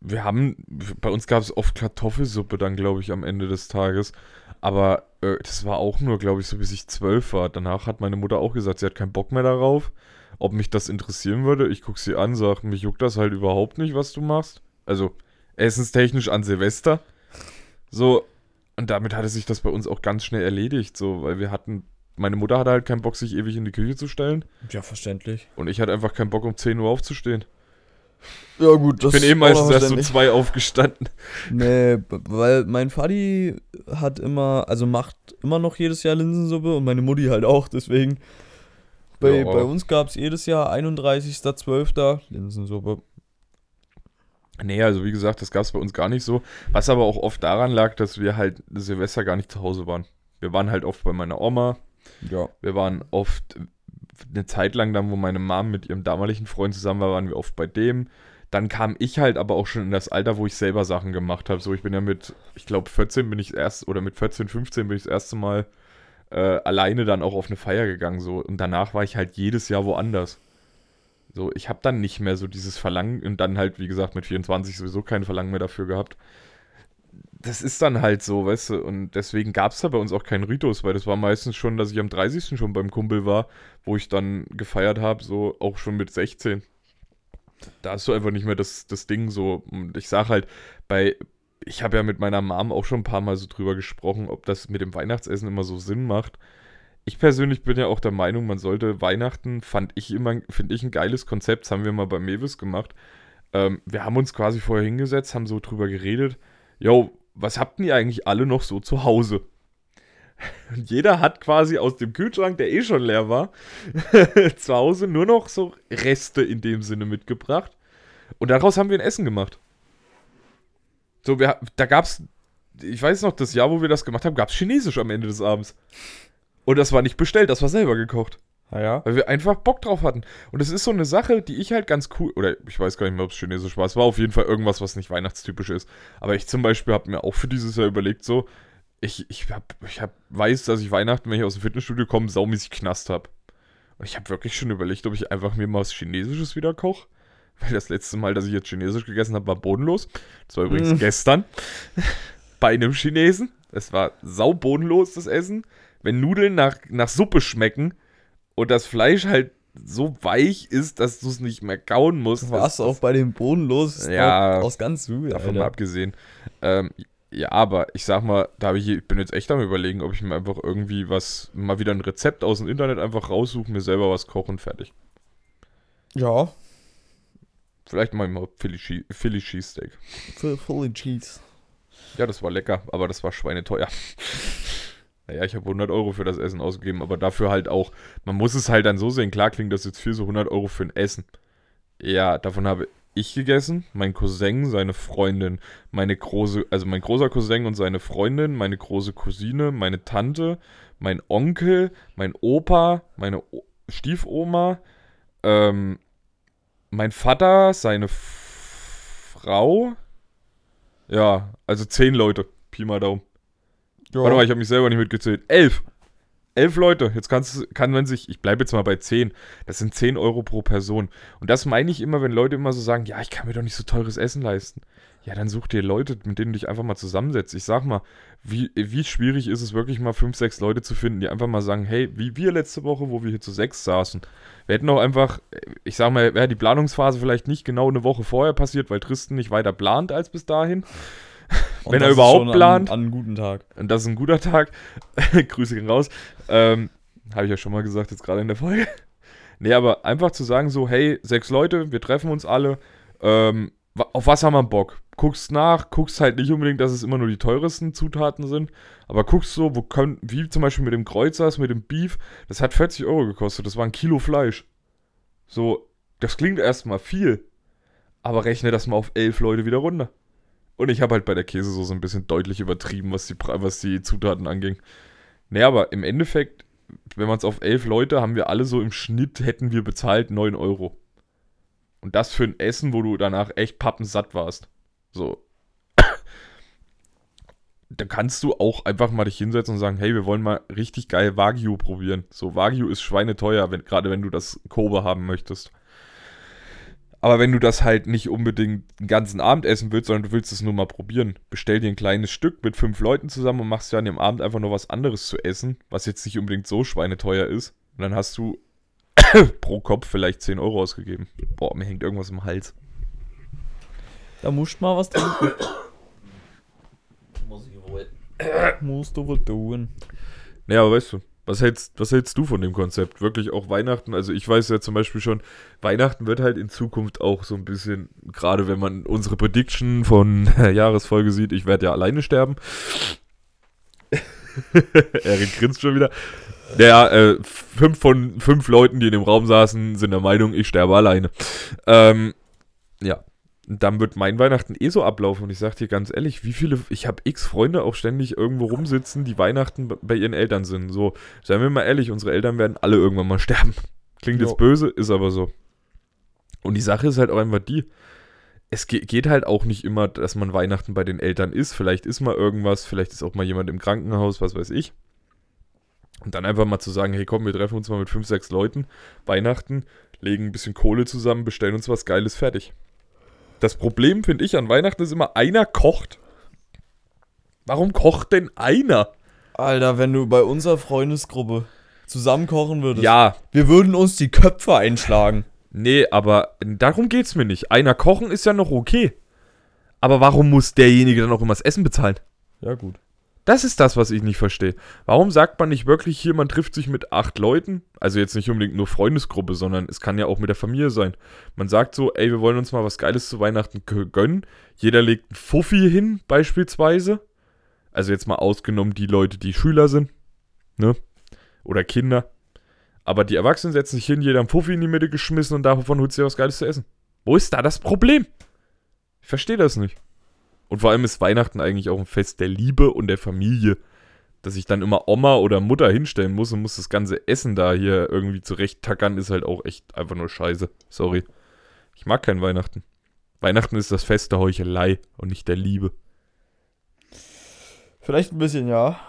wir haben, bei uns gab es oft Kartoffelsuppe dann, glaube ich, am Ende des Tages. Aber äh, das war auch nur, glaube ich, so bis ich zwölf war. Danach hat meine Mutter auch gesagt, sie hat keinen Bock mehr darauf. Ob mich das interessieren würde, ich gucke sie an, sag, mich juckt das halt überhaupt nicht, was du machst. Also, essenstechnisch an Silvester. So, und damit hatte sich das bei uns auch ganz schnell erledigt, so, weil wir hatten, meine Mutter hatte halt keinen Bock, sich ewig in die Küche zu stellen. Ja, verständlich. Und ich hatte einfach keinen Bock, um 10 Uhr aufzustehen. Ja, gut, das Ich bin eh meistens erst um zwei aufgestanden. Nee, weil mein Vati hat immer, also macht immer noch jedes Jahr Linsensuppe und meine Mutti halt auch, deswegen. Bei, Ja. bei uns gab es jedes Jahr 31.12. Linsensuppe. Nee, also wie gesagt, das gab es bei uns gar nicht so. Was aber auch oft daran lag, dass wir halt Silvester gar nicht zu Hause waren. Wir waren halt oft bei meiner Oma. Ja. Wir waren oft eine Zeit lang dann, wo meine Mom mit ihrem damaligen Freund zusammen war, waren wir oft bei dem. Dann kam ich halt aber auch schon in das Alter, wo ich selber Sachen gemacht habe. So, ich bin ja mit, ich glaube 14 bin ich erst, oder mit 14, 15 bin ich das erste Mal äh, alleine dann auch auf eine Feier gegangen. So. Und danach war ich halt jedes Jahr woanders. So, ich habe dann nicht mehr so dieses Verlangen und dann halt, wie gesagt, mit 24 sowieso kein Verlangen mehr dafür gehabt. Das ist dann halt so, weißt du, und deswegen gab es da bei uns auch keinen Ritus, weil das war meistens schon, dass ich am 30. schon beim Kumpel war, wo ich dann gefeiert habe, so auch schon mit 16. Da hast du einfach nicht mehr das, das Ding so. Und ich sag halt, bei, ich habe ja mit meiner Mom auch schon ein paar Mal so drüber gesprochen, ob das mit dem Weihnachtsessen immer so Sinn macht. Ich persönlich bin ja auch der Meinung, man sollte Weihnachten, fand ich immer, finde ich ein geiles Konzept, das haben wir mal bei Mewis gemacht. Ähm, wir haben uns quasi vorher hingesetzt, haben so drüber geredet, yo, was habt ihr eigentlich alle noch so zu Hause? Und jeder hat quasi aus dem Kühlschrank, der eh schon leer war, zu Hause nur noch so Reste in dem Sinne mitgebracht. Und daraus haben wir ein Essen gemacht. So, wir, da gab's, ich weiß noch, das Jahr, wo wir das gemacht haben, gab's Chinesisch am Ende des Abends. Und das war nicht bestellt, das war selber gekocht. Ah ja? Weil wir einfach Bock drauf hatten. Und es ist so eine Sache, die ich halt ganz cool, oder ich weiß gar nicht mehr, ob es chinesisch war. Es war auf jeden Fall irgendwas, was nicht weihnachtstypisch ist. Aber ich zum Beispiel habe mir auch für dieses Jahr überlegt, so, ich, ich, hab, ich hab, weiß, dass ich Weihnachten, wenn ich aus dem Fitnessstudio komme, saumäßig Knast habe. Und ich habe wirklich schon überlegt, ob ich einfach mir mal was Chinesisches wieder koche. Weil das letzte Mal, dass ich jetzt Chinesisch gegessen habe, war bodenlos. Das war übrigens Mm. gestern bei einem Chinesen. Es war saubodenlos, das Essen. Wenn Nudeln nach, nach Suppe schmecken und das Fleisch halt so weich ist, dass du es nicht mehr kauen musst. Du warst das- auch bei dem bodenlos Ja, aus ganz Süd, Davon mal Alter. abgesehen. Ähm, ja, aber ich sag mal, da ich, ich bin jetzt echt am überlegen, ob ich mir einfach irgendwie was, mal wieder ein Rezept aus dem Internet einfach raussuche, mir selber was kochen, fertig. Ja, Vielleicht mal mal Philly, Philly Cheesesteak. full, fully cheese. Ja, das war lecker, aber das war schweineteuer. Naja, ich habe 100 Euro für das Essen ausgegeben, aber dafür halt auch, man muss es halt dann so sehen, klar klingt das jetzt viel, so 100 Euro für ein Essen. Ja, davon habe ich gegessen, mein Cousin, seine Freundin, meine große, also mein großer Cousin und seine Freundin, meine große Cousine, meine Tante, mein Onkel, mein Opa, meine o Stiefoma, ähm, mein Vater, seine Frau. Ja, also zehn Leute. Pi mal Daumen. Ja. Warte mal, ich habe mich selber nicht mitgezählt. Elf. Elf Leute. Jetzt kannst, kann man sich, ich bleibe jetzt mal bei zehn. Das sind zehn Euro pro Person. Und das meine ich immer, wenn Leute immer so sagen, ja, ich kann mir doch nicht so teures Essen leisten. Ja, dann such dir Leute, mit denen du dich einfach mal zusammensetzt. Ich sag mal, wie, wie schwierig ist es wirklich mal fünf, sechs Leute zu finden, die einfach mal sagen, hey, wie wir letzte Woche, wo wir hier zu sechs saßen. Wir hätten auch einfach, ich sag mal, wäre die Planungsphase vielleicht nicht genau eine Woche vorher passiert, weil Tristan nicht weiter plant als bis dahin. Und wenn er überhaupt plant. An, an einem guten Tag. Und das ist ein guter Tag. Grüße gehen raus. Ähm, Habe ich ja schon mal gesagt, jetzt gerade in der Folge. Nee, aber einfach zu sagen so, hey, sechs Leute, wir treffen uns alle. Ähm, auf was haben wir Bock? Guckst nach, guckst halt nicht unbedingt, dass es immer nur die teuresten Zutaten sind, aber guckst so, wo können, wie zum Beispiel mit dem Kreuzers, mit dem Beef, das hat 40 Euro gekostet, das war ein Kilo Fleisch. So, das klingt erstmal viel, aber rechne das mal auf elf Leute wieder runter. Und ich habe halt bei der Käsesoße ein bisschen deutlich übertrieben, was die, was die Zutaten anging. Nee, aber im Endeffekt, wenn man es auf elf Leute, haben wir alle so im Schnitt, hätten wir bezahlt 9 Euro. Und das für ein Essen, wo du danach echt pappensatt warst. So. Da kannst du auch einfach mal dich hinsetzen und sagen, hey, wir wollen mal richtig geil Wagyu probieren. So, Wagyu ist schweineteuer, wenn, gerade wenn du das Kobe haben möchtest. Aber wenn du das halt nicht unbedingt den ganzen Abend essen willst, sondern du willst es nur mal probieren, bestell dir ein kleines Stück mit fünf Leuten zusammen und machst dir an dem Abend einfach nur was anderes zu essen, was jetzt nicht unbedingt so schweineteuer ist. Und dann hast du pro Kopf vielleicht 10 Euro ausgegeben. Boah, mir hängt irgendwas im Hals. Da musst du mal was trinken. Muss ich wohl. Musst du wohl tun. Naja, aber weißt du, was hältst, was hältst du von dem Konzept? Wirklich auch Weihnachten? Also ich weiß ja zum Beispiel schon, Weihnachten wird halt in Zukunft auch so ein bisschen, gerade wenn man unsere Prediction von der Jahresfolge sieht, ich werde ja alleine sterben. Erik grinst schon wieder. Der, äh, fünf von fünf Leuten, die in dem Raum saßen, sind der Meinung, ich sterbe alleine. Ähm, ja. Und dann wird mein Weihnachten eh so ablaufen. Und ich sag dir ganz ehrlich, wie viele, ich habe x Freunde auch ständig irgendwo rumsitzen, die Weihnachten bei ihren Eltern sind. So, seien wir mal ehrlich, unsere Eltern werden alle irgendwann mal sterben. Klingt Jo. jetzt böse, ist aber so. Und die Sache ist halt auch einfach die, es ge geht halt auch nicht immer, dass man Weihnachten bei den Eltern ist. Vielleicht ist mal irgendwas, vielleicht ist auch mal jemand im Krankenhaus, was weiß ich. Und dann einfach mal zu sagen, hey komm, wir treffen uns mal mit fünf, sechs Leuten, Weihnachten, legen ein bisschen Kohle zusammen, bestellen uns was Geiles, fertig. Das Problem, finde ich, an Weihnachten ist immer, einer kocht. Warum kocht denn einer? Alter, wenn du bei unserer Freundesgruppe zusammen kochen würdest. Ja, Wir würden uns die Köpfe einschlagen. nee, aber darum geht's mir nicht. Einer kochen ist ja noch okay. Aber warum muss derjenige dann auch immer das Essen bezahlen? Ja, gut. Das ist das, was ich nicht verstehe. Warum sagt man nicht wirklich hier, man trifft sich mit acht Leuten? Also jetzt nicht unbedingt nur Freundesgruppe, sondern es kann ja auch mit der Familie sein. Man sagt so, ey, wir wollen uns mal was Geiles zu Weihnachten gö- gönnen. Jeder legt einen Fuffi hin, beispielsweise. Also jetzt mal ausgenommen die Leute, die Schüler sind. Ne? Oder Kinder. Aber die Erwachsenen setzen sich hin, jeder einen Fuffi in die Mitte geschmissen und davon holt sich was Geiles zu essen. Wo ist da das Problem? Ich verstehe das nicht. Und vor allem ist Weihnachten eigentlich auch ein Fest der Liebe und der Familie. Dass ich dann immer Oma oder Mutter hinstellen muss und muss das ganze Essen da hier irgendwie zurecht tackern, ist halt auch echt einfach nur scheiße. Sorry. Ich mag kein Weihnachten. Weihnachten ist das Fest der Heuchelei und nicht der Liebe. Vielleicht ein bisschen, ja.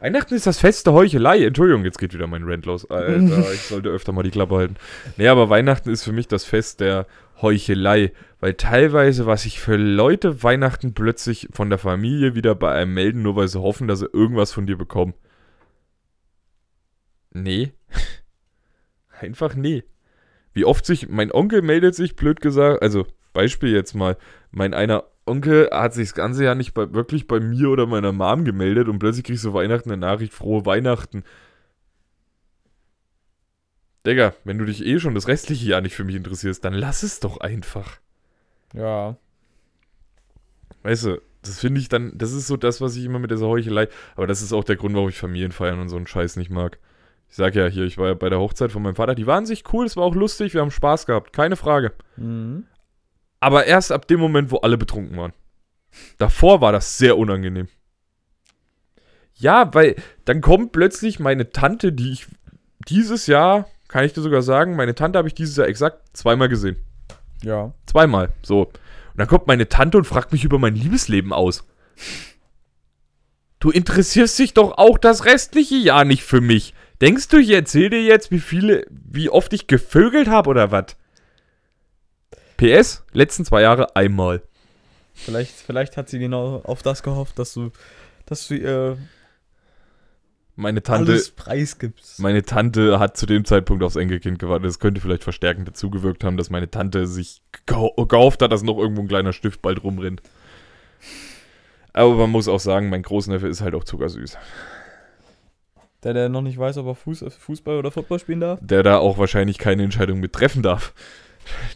Weihnachten ist das Fest der Heuchelei. Entschuldigung, jetzt geht wieder mein Rant los. Alter, ich sollte öfter mal die Klappe halten. Nee, aber Weihnachten ist für mich das Fest der Heuchelei. Weil teilweise, was sich für Leute Weihnachten plötzlich von der Familie wieder bei einem melden, nur weil sie hoffen, dass sie irgendwas von dir bekommen. Nee. Einfach nee. Wie oft sich, mein Onkel meldet sich, blöd gesagt, also Beispiel jetzt mal, mein einer Onkel hat sich das ganze Jahr nicht bei, wirklich bei mir oder meiner Mom gemeldet und plötzlich kriegst du Weihnachten eine Nachricht, frohe Weihnachten. Digga, wenn du dich eh schon das restliche Jahr nicht für mich interessierst, dann lass es doch einfach. Ja. Weißt du, das finde ich dann, das ist so das, was ich immer mit dieser Heuchelei, aber das ist auch der Grund, warum ich Familienfeiern und so einen Scheiß nicht mag. Ich sag ja hier, ich war ja bei der Hochzeit von meinem Vater, die waren sich cool, es war auch lustig, wir haben Spaß gehabt, keine Frage. Mhm. Aber erst ab dem Moment, wo alle betrunken waren. Davor war das sehr unangenehm. Ja, weil dann kommt plötzlich meine Tante, die ich dieses Jahr, kann ich dir sogar sagen, meine Tante habe ich dieses Jahr exakt zweimal gesehen. Ja. Zweimal, so. Und dann kommt meine Tante und fragt mich über mein Liebesleben aus. Du interessierst dich doch auch das restliche Jahr nicht für mich. Denkst du, ich erzähle dir jetzt, wie viele, wie oft ich gevögelt habe oder was? PS, letzten zwei Jahre einmal. Vielleicht, vielleicht hat sie genau auf das gehofft, dass du, dass du ihr Meine Tante, alles preisgibst. meine Tante hat zu dem Zeitpunkt aufs Enkelkind gewartet. Das könnte vielleicht verstärkend dazugewirkt haben, dass meine Tante sich geho- gehofft hat, dass noch irgendwo ein kleiner Stift bald rumrennt. Aber man muss auch sagen, mein Großneffe ist halt auch zuckersüß. Der, der noch nicht weiß, ob er Fuß, Fußball oder Football spielen darf. Der da auch wahrscheinlich keine Entscheidung mit treffen darf.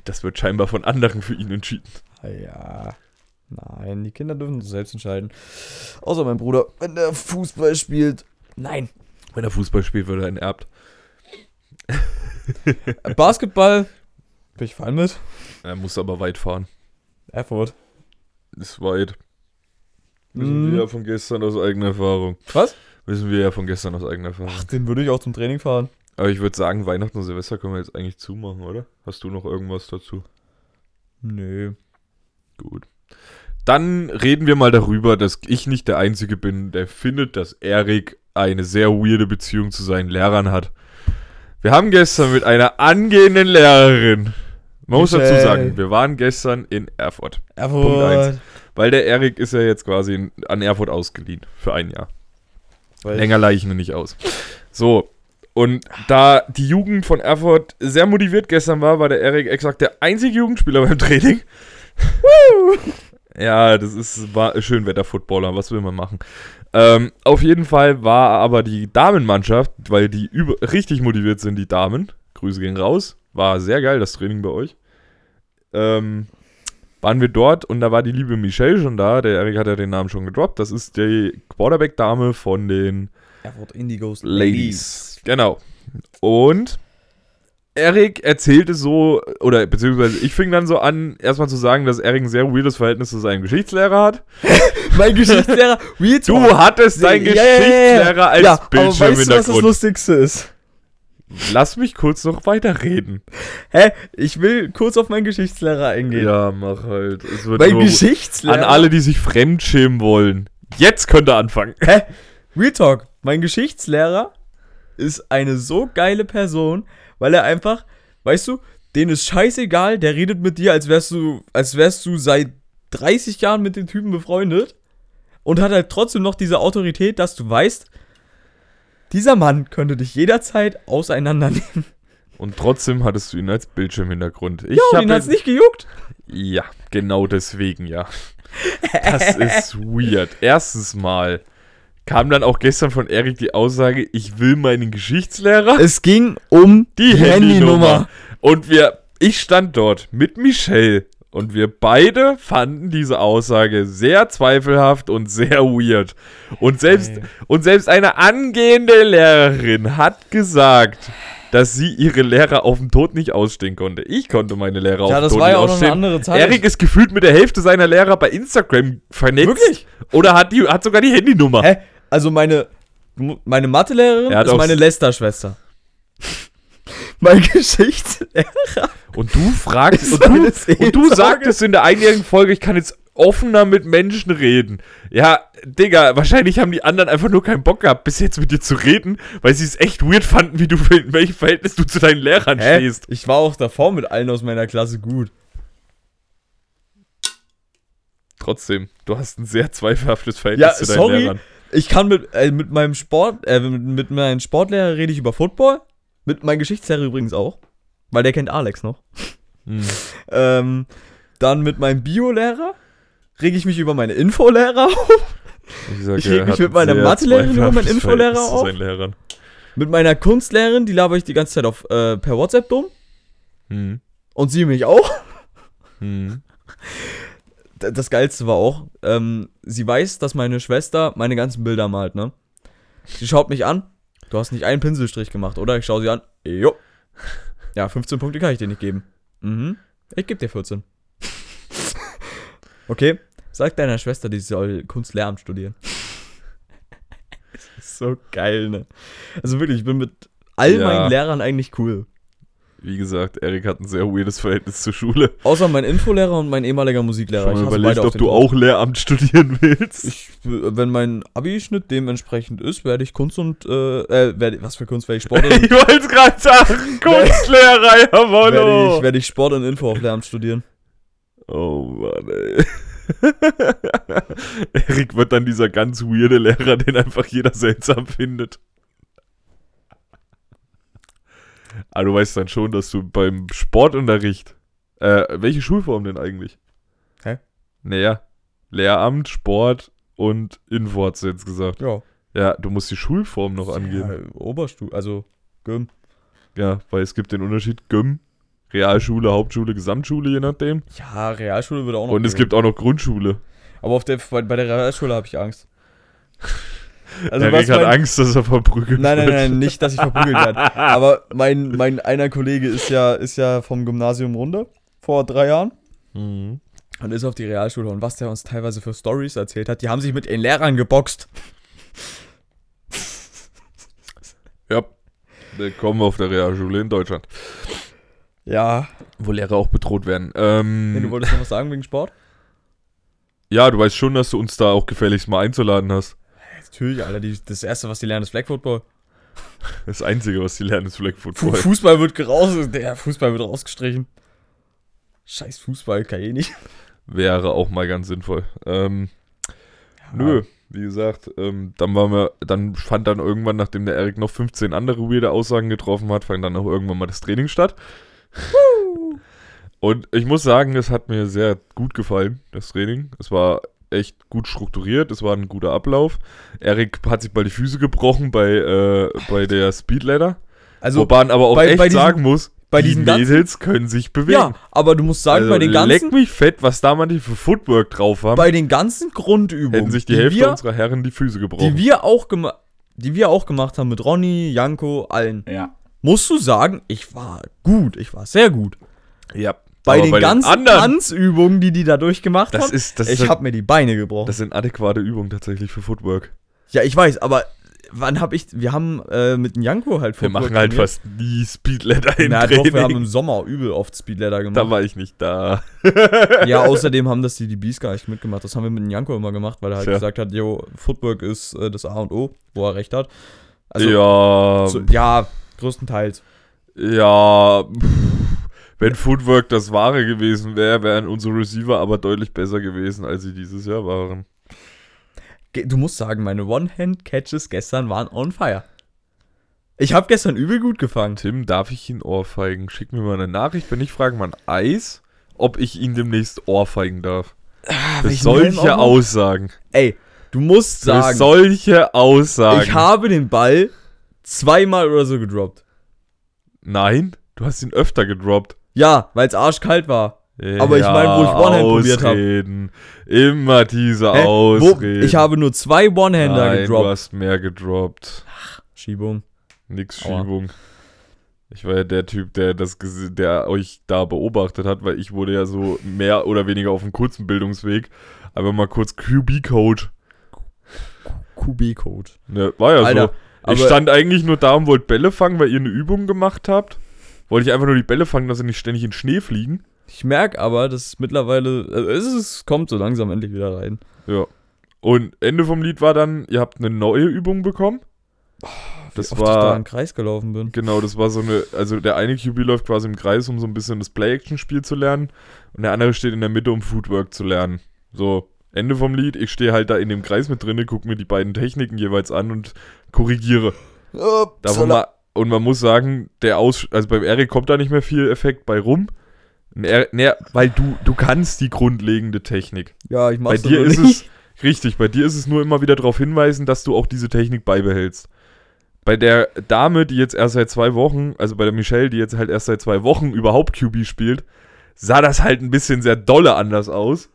Das wird scheinbar von anderen für ihn entschieden. Ah Ja. Nein, die Kinder dürfen selbst entscheiden. Außer mein Bruder, wenn der Fußball spielt. Nein. Wenn er Fußball spielt, wird er enterbt. Basketball. Bin ich fein mit. Er muss aber weit fahren. Erfurt. Ist weit. Wissen Mhm. wir ja von gestern aus eigener Erfahrung. Was? Wissen wir ja von gestern aus eigener Erfahrung. Ach, den würde ich auch zum Training fahren. Aber ich würde sagen, Weihnachten und Silvester können wir jetzt eigentlich zumachen, oder? Hast du noch irgendwas dazu? Nö. Gut. Dann reden wir mal darüber, dass ich nicht der Einzige bin, der findet, dass Erik eine sehr weirde Beziehung zu seinen Lehrern hat. Wir haben gestern mit einer angehenden Lehrerin, man muss dazu sagen, wir waren gestern in Erfurt. Erfurt. Punkt eins. Weil der Erik ist ja jetzt quasi in, an Erfurt ausgeliehen für ein Jahr. Weil Länger leihe ich ihn nicht aus. So. Und da die Jugend von Erfurt sehr motiviert gestern war, war der Erik exakt der einzige Jugendspieler beim Training. ja, das ist war Schönwetter-Footballer, was will man machen? Ähm, auf jeden Fall war aber die Damenmannschaft, weil die über, richtig motiviert sind, die Damen. Grüße gehen raus. War sehr geil, das Training bei euch. Ähm, waren wir dort und da war die liebe Michelle schon da. Der Erik hat ja den Namen schon gedroppt. Das ist die Quarterback-Dame von den Erfurt Indigos Ladies. Genau. Und Erik erzählte so, oder beziehungsweise ich fing dann so an, erstmal zu sagen, dass Erik ein sehr weirdes Verhältnis zu seinem Geschichtslehrer hat. Mein Geschichtslehrer. Real Du hattest deinen Ja, ja, ja. Geschichtslehrer als ja, aber weißt du, was das. Lustigste ist? Lass mich kurz noch weiterreden. Hä? Ich will kurz auf meinen Geschichtslehrer eingehen. Ja, mach halt. Es wird mein Geschichtslehrer. an alle, die sich fremdschämen wollen. Jetzt könnt ihr anfangen. Hä? Real Talk. Mein Geschichtslehrer ist eine so geile Person, weil er einfach, weißt du, denen ist scheißegal, der redet mit dir, als wärst du, als wärst du seit 30 Jahren mit den Typen befreundet und hat halt trotzdem noch diese Autorität, dass du weißt, dieser Mann könnte dich jederzeit auseinandernehmen. Und trotzdem hattest du ihn als Bildschirmhintergrund. Ich Ja, und ihn hat's nicht gejuckt. Ja, genau deswegen, ja. Das ist weird. Erstens mal kam dann auch gestern von Erik die Aussage, ich will meinen Geschichtslehrer Es ging um die Handynummer. Und wir, ich stand dort mit Michelle und wir beide fanden diese Aussage sehr zweifelhaft und sehr weird. Und selbst, Ey. und selbst eine angehende Lehrerin hat gesagt, dass sie ihre Lehrer auf dem Tod nicht ausstehen konnte. Ich konnte meine Lehrer auf Ja, dem das Tod war nicht ja auch noch ausstehen. eine andere Zeit. Erik ist gefühlt mit der Hälfte seiner Lehrer bei Instagram vernetzt. Wirklich? Oder hat, die, hat sogar die Handynummer. Hä? Also meine, meine Mathelehrerin Er ist meine Lester-Schwester. mein Geschichtslehrer. Und du fragst, und du, und du sagtest in der einjährigen Folge, ich kann jetzt offener mit Menschen reden. Ja, Digga, wahrscheinlich haben die anderen einfach nur keinen Bock gehabt, bis jetzt mit dir zu reden, weil sie es echt weird fanden, wie du, in welchem Verhältnis du zu deinen Lehrern Hä? stehst. Ich war auch davor mit allen aus meiner Klasse gut. Trotzdem, du hast ein sehr zweifelhaftes Verhältnis Ja, zu deinen sorry. Lehrern. Ich kann mit, äh, mit meinem Sport, äh, mit, mit meinem Sportlehrer rede ich über Football. Mit meinem Geschichtslehrer übrigens auch. Weil der kennt Alex noch. Hm. Ähm, dann mit meinem Biolehrer rege ich mich über meine Infolehrer auf. Ich, sag, Ich reg mich mit meiner Mathelehrerin über meinen Infolehrer auf. Mit meiner Kunstlehrerin, die laber ich die ganze Zeit auf äh, per WhatsApp dumm. Hm. Und sie mich auch. Hm. Das Geilste war auch, ähm, sie weiß, dass meine Schwester meine ganzen Bilder malt, ne? Sie schaut mich an. Du hast nicht einen Pinselstrich gemacht, oder? Ich schaue sie an. Jo. Ja, 15 Punkte kann ich dir nicht geben. Mhm. Ich gebe dir 14. Okay, sag deiner Schwester, die soll Kunstlehramt studieren. das ist so geil, ne? Also wirklich, ich bin mit all Ja. meinen Lehrern eigentlich cool. Wie gesagt, Erik hat ein sehr weirdes Verhältnis zur Schule. Außer mein Infolehrer und mein ehemaliger Musiklehrer. Mal hasse überlegt, ob du auch Lehramt studieren willst. Ich, wenn mein Abi-Schnitt dementsprechend ist, werde ich Kunst und, äh, äh werde, was für Kunst werde ich Sport und, ich wollte gerade sagen. Kunstlehrer, werde jawollo. ich, werde ich Sport und Info auf Lehramt studieren. Oh Mann, ey. Erik wird dann dieser ganz weirde Lehrer, den einfach jeder seltsam findet. Aber du weißt dann schon, dass du beim Sportunterricht. Äh, welche Schulform denn eigentlich? Hä? Naja, Lehramt, Sport und Info hat's jetzt gesagt. Ja. Ja, du musst die Schulform noch angeben. ja Oberstufe, also Gym. Ja, weil es gibt den Unterschied Gym, Realschule, Hauptschule, Gesamtschule, je nachdem. Ja, Realschule würde auch noch Und es gehen. gibt auch noch Grundschule. Aber auf der, bei, bei der Realschule habe ich Angst. Also Erik was hat Angst, dass er verprügelt Nein, nein, wird. nein, nicht, dass ich verprügelt werde. Aber mein, mein einer Kollege ist ja, ist ja vom Gymnasium runter vor drei Jahren Mhm. und ist auf die Realschule. Und was der uns teilweise für Stories erzählt hat, die haben sich mit ihren Lehrern geboxt. Ja. Willkommen auf der Realschule in Deutschland. Ja. Wo Lehrer auch bedroht werden. Ähm, Nee, du wolltest noch was sagen wegen Sport? ja, du weißt schon, dass du uns da auch gefälligst mal einzuladen hast. Natürlich, Alter. Die, das erste, was die lernen, ist Flag Football. Das Einzige, was die lernen, ist Flag Football. Fußball wird raus, der Fußball wird rausgestrichen. Scheiß Fußball, kann eh nicht. Wäre auch mal ganz sinnvoll. Ähm, Nö, wie gesagt, ähm, dann waren wir, dann fand dann irgendwann, nachdem der Erik noch 15 andere weirde Aussagen getroffen hat, fand dann auch irgendwann mal das Training statt. Und ich muss sagen, es hat mir sehr gut gefallen, das Training. Es war echt gut strukturiert, es war ein guter Ablauf. Erik hat sich bald die Füße gebrochen bei, äh, bei der Speedladder. Also, Wobei man aber auch bei- echt bei diesen- sagen muss, bei die diesen Mädels können sich bewegen. ja, aber du musst sagen, also, bei den leck ganzen, mich fett, was da manche für Footwork drauf haben, bei den ganzen Grundübungen, hätten sich die, Hälfte wir, unserer Herren die Füße gebrochen. die wir auch gemacht, die wir auch gemacht haben mit Ronny, Janko, allen, ja. musst du sagen, ich war gut, ich war sehr gut. Ja. Bei Aber den ganzen anderen, Tanzübungen, die die da durchgemacht das haben, ist, das, ich habe mir die Beine gebrochen. das sind adäquate Übungen tatsächlich für Footwork. ja, ich weiß, aber wann habe ich, wir haben äh, mit dem Janko halt Wir Footwork machen halt trainiert. fast nie Speedladder im Na doch, Training. wir haben im Sommer übel oft Speedladder gemacht. da war ich nicht da. Ja, außerdem haben das die DBs gar nicht mitgemacht. Das haben wir mit dem Janko immer gemacht, weil er halt Tja. gesagt hat, jo, Footwork ist äh, das A und O, wo er recht hat. Also, ja, so, ja, größtenteils. ja. pff, Wenn Footwork das Wahre gewesen wäre, wären unsere Receiver aber deutlich besser gewesen, als sie dieses Jahr waren. Du musst sagen, meine One-Hand-Catches gestern waren on fire. Ich habe gestern übel gut gefangen. Tim, darf ich ihn ohrfeigen? Schick mir mal eine Nachricht. Wenn nicht, frage mal ein Eis, ob ich ihn demnächst ohrfeigen darf. Für Ah, Helm solche? Aussagen. Ey, du musst Für sagen, solche Aussagen. ich habe den Ball zweimal oder so gedroppt. Nein, du hast ihn öfter gedroppt. Ja, weil es arschkalt war. Aber ich meine, wo ich One-Hand probiert hab. Ausreden. Immer diese Hä? Wo, Ausreden. ich habe nur zwei One-Hander Nein, du gedroppt. hast mehr gedroppt. Schiebung. Nix Aua. Schiebung. Ich war ja der Typ, der das der euch da beobachtet hat, weil ich wurde ja so mehr oder weniger auf einem kurzen Bildungsweg. Aber mal kurz QB-Code. QB-Code. Ne, war ja Alter, so. Ich stand eigentlich nur da und wollte Bälle fangen, weil ihr eine Übung gemacht habt. Wollte ich einfach nur die Bälle fangen, dass sie nicht ständig in Schnee fliegen. Ich merke aber, dass es mittlerweile, also es, es kommt so langsam endlich wieder rein. Ja. Und Ende vom Lied war dann, ihr habt eine neue Übung bekommen. Das Wie oft ich da war, im Kreis gelaufen bin. genau, das war so eine, also der eine QB läuft quasi im Kreis, um so ein bisschen das Play-Action-Spiel zu lernen. Und der andere steht in der Mitte, um Footwork zu lernen. So, Ende vom Lied, ich stehe halt da in dem Kreis mit drinne, gucke mir die beiden Techniken jeweils an und korrigiere. Davon mal, und man muss sagen, der Aus, also beim Eric kommt da nicht mehr viel Effekt bei rum. Er, ne, weil du, du kannst die grundlegende Technik. ja, ich Bei mach's dir aber ist nicht. es, richtig, bei dir ist es nur immer wieder darauf hinweisen, dass du auch diese Technik beibehältst. Bei der Dame, die jetzt erst seit zwei Wochen, also bei der Michelle, die jetzt halt erst seit zwei Wochen überhaupt QB spielt, sah das halt ein bisschen sehr dolle anders aus,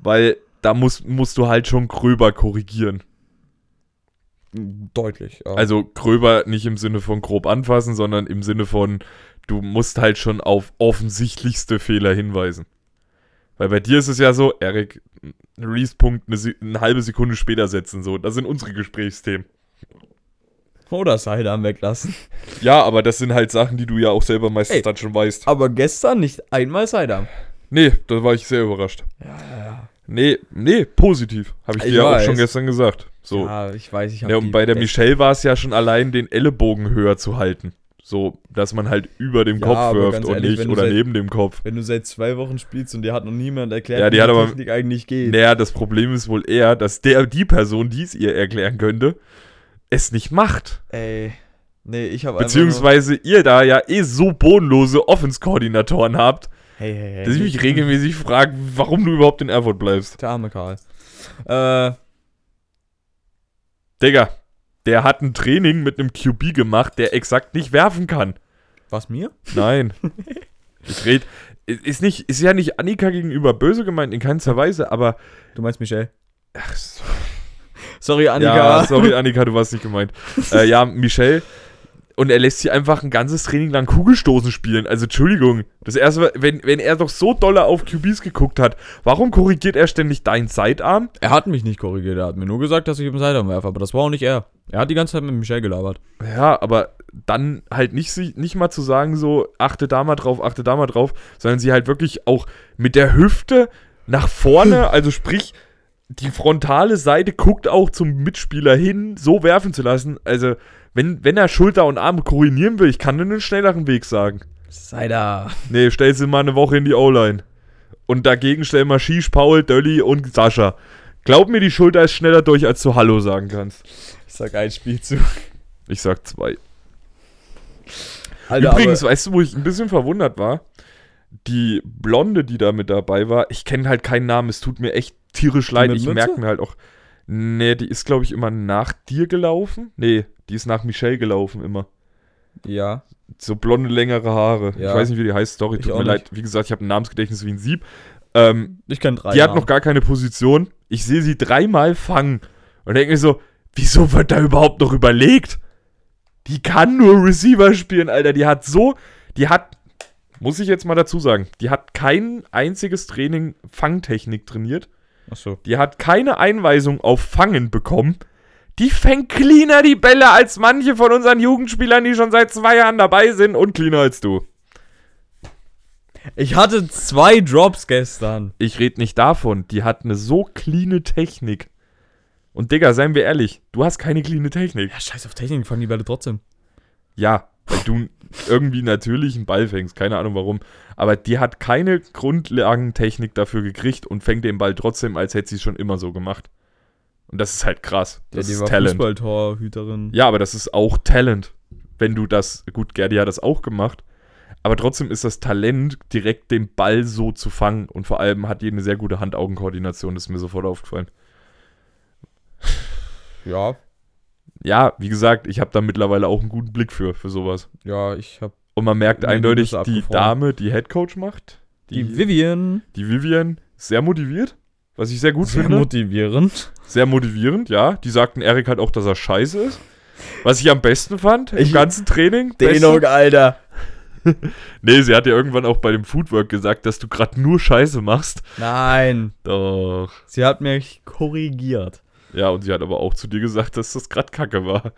weil da musst, musst du halt schon gröber korrigieren. Deutlich, ja. Also gröber nicht im Sinne von grob anfassen, sondern im Sinne von, du musst halt schon auf offensichtlichste Fehler hinweisen. Weil bei dir ist es ja so, Erik, Release-Punkt eine, eine halbe Sekunde später setzen. So, das sind unsere Gesprächsthemen. Oder Sidearm weglassen. Ja, aber das sind halt Sachen, die du ja auch selber meistens Ey. dann schon weißt. Aber gestern nicht einmal Sidearm. Nee, da war ich sehr überrascht. Ja, ja, ja. Nee, nee, positiv. Habe ich Ich dir ja auch schon gestern gesagt. So. Ja, ich weiß, ich Ja, habe und bei der Michelle war es ja schon allein, den Ellenbogen höher zu halten. So, dass man halt über dem Ja, Kopf aber wirft und ehrlich, nicht oder seit- neben dem Kopf. Wenn du seit zwei Wochen spielst und dir hat noch niemand erklärt, Ja, die wie hat aber- Technik eigentlich geht. Naja, das Problem ist wohl eher, dass der, die Person, die es ihr erklären könnte, es nicht macht. Ey. Nee, ich habe Beziehungsweise ihr da ja eh so bodenlose Offense-Koordinatoren habt, Hey, hey, hey. dass ich mich regelmäßig frage, warum du überhaupt in Erfurt bleibst. Der arme Karl. Äh, Digga, der hat ein Training mit einem QB gemacht, der exakt nicht werfen kann. was mir? Nein. ich red. Ist, nicht, ist ja nicht Annika gegenüber böse gemeint, in keinster Weise, aber. Du meinst Michelle? Ach so. Sorry, Annika. Ja, sorry, Annika, du warst nicht gemeint. äh, ja, Michelle. Und er lässt sie einfach ein ganzes Training lang Kugelstoßen spielen. Also, Entschuldigung. Das erste, wenn, wenn er doch so dolle auf QBs geguckt hat, warum korrigiert er ständig deinen Sidearm? Er hat mich nicht korrigiert, er hat mir nur gesagt, dass ich im Sidearm werfe, aber das war auch nicht er. Er hat die ganze Zeit mit Michelle gelabert. Ja, aber dann halt nicht, nicht mal zu sagen, so, achte da mal drauf, achte da mal drauf, sondern sie halt wirklich auch mit der Hüfte nach vorne, also sprich, die frontale Seite guckt auch zum Mitspieler hin, so werfen zu lassen. Also, wenn, wenn er Schulter und Arme koordinieren will, ich kann dir einen schnelleren Weg sagen. Sei da. Nee, stell sie mal eine Woche in die O-Line. Und dagegen stell mal Shish, Paul, Dölli und Sascha. Glaub mir, die Schulter ist schneller durch, als du Hallo sagen kannst. Ich sag ein Spielzug. Ich sag zwei. Alter, Übrigens, weißt du, wo ich ein bisschen verwundert war? Die Blonde, die da mit dabei war, ich kenne halt keinen Namen, es tut mir echt tierisch leid. Ich merke mir halt auch. Nee, die ist, glaube ich, immer nach dir gelaufen. Nee, die ist nach Michelle gelaufen immer. ja. So blonde, längere Haare. Ja. Ich weiß nicht, wie die heißt, sorry, Ich tut mir nicht. leid. Wie gesagt, ich habe ein Namensgedächtnis wie ein Sieb. Ähm, Ich kann drei. die hat Namen. noch gar keine Position. Ich sehe sie dreimal fangen. Und denke mir so, wieso wird da überhaupt noch überlegt? Die kann nur Receiver spielen, Alter. Die hat so, die hat, muss ich jetzt mal dazu sagen, die hat kein einziges Training Fangtechnik trainiert. Achso. Die hat keine Einweisung auf Fangen bekommen. Die fängt cleaner die Bälle als manche von unseren Jugendspielern, die schon seit zwei Jahren dabei sind und cleaner als du. Ich hatte zwei Drops gestern. Ich rede nicht davon. Die hat eine so cleane Technik. Und Digga, seien wir ehrlich, du hast keine cleane Technik. Ja, scheiß auf Technik, fangen die Bälle trotzdem. Ja, weil du irgendwie natürlich einen Ball fängst, keine Ahnung warum. Aber die hat keine Grundlagentechnik dafür gekriegt und fängt den Ball trotzdem, als hätte sie es schon immer so gemacht. Und das ist halt krass. Ja, Das die ist war Talent. Fußballtorhüterin. Ja, aber das ist auch Talent. Wenn du das, gut, Gerdi hat das auch gemacht, aber trotzdem ist das Talent, direkt den Ball so zu fangen und vor allem hat die eine sehr gute Hand-Augen-Koordination, das ist mir sofort aufgefallen. Ja. Ja, wie gesagt, ich habe da mittlerweile auch einen guten Blick für, für sowas. Ja, ich hab Und man merkt Nee, eindeutig, die abgefroren. Dame, die Headcoach macht, die, die, Vivian. die Vivian, sehr motiviert, was ich sehr gut Sehr finde. motivierend. sehr motivierend, ja. Die sagten Erik halt auch, dass er scheiße ist. Was ich am besten fand im Ich- ganzen Training. Dehnung, Alter. Nee, sie hat ja irgendwann auch bei dem Foodwork gesagt, dass du gerade nur Scheiße machst. Nein. Doch. Sie hat mich korrigiert. Ja, und sie hat aber auch zu dir gesagt, dass das gerade Kacke war.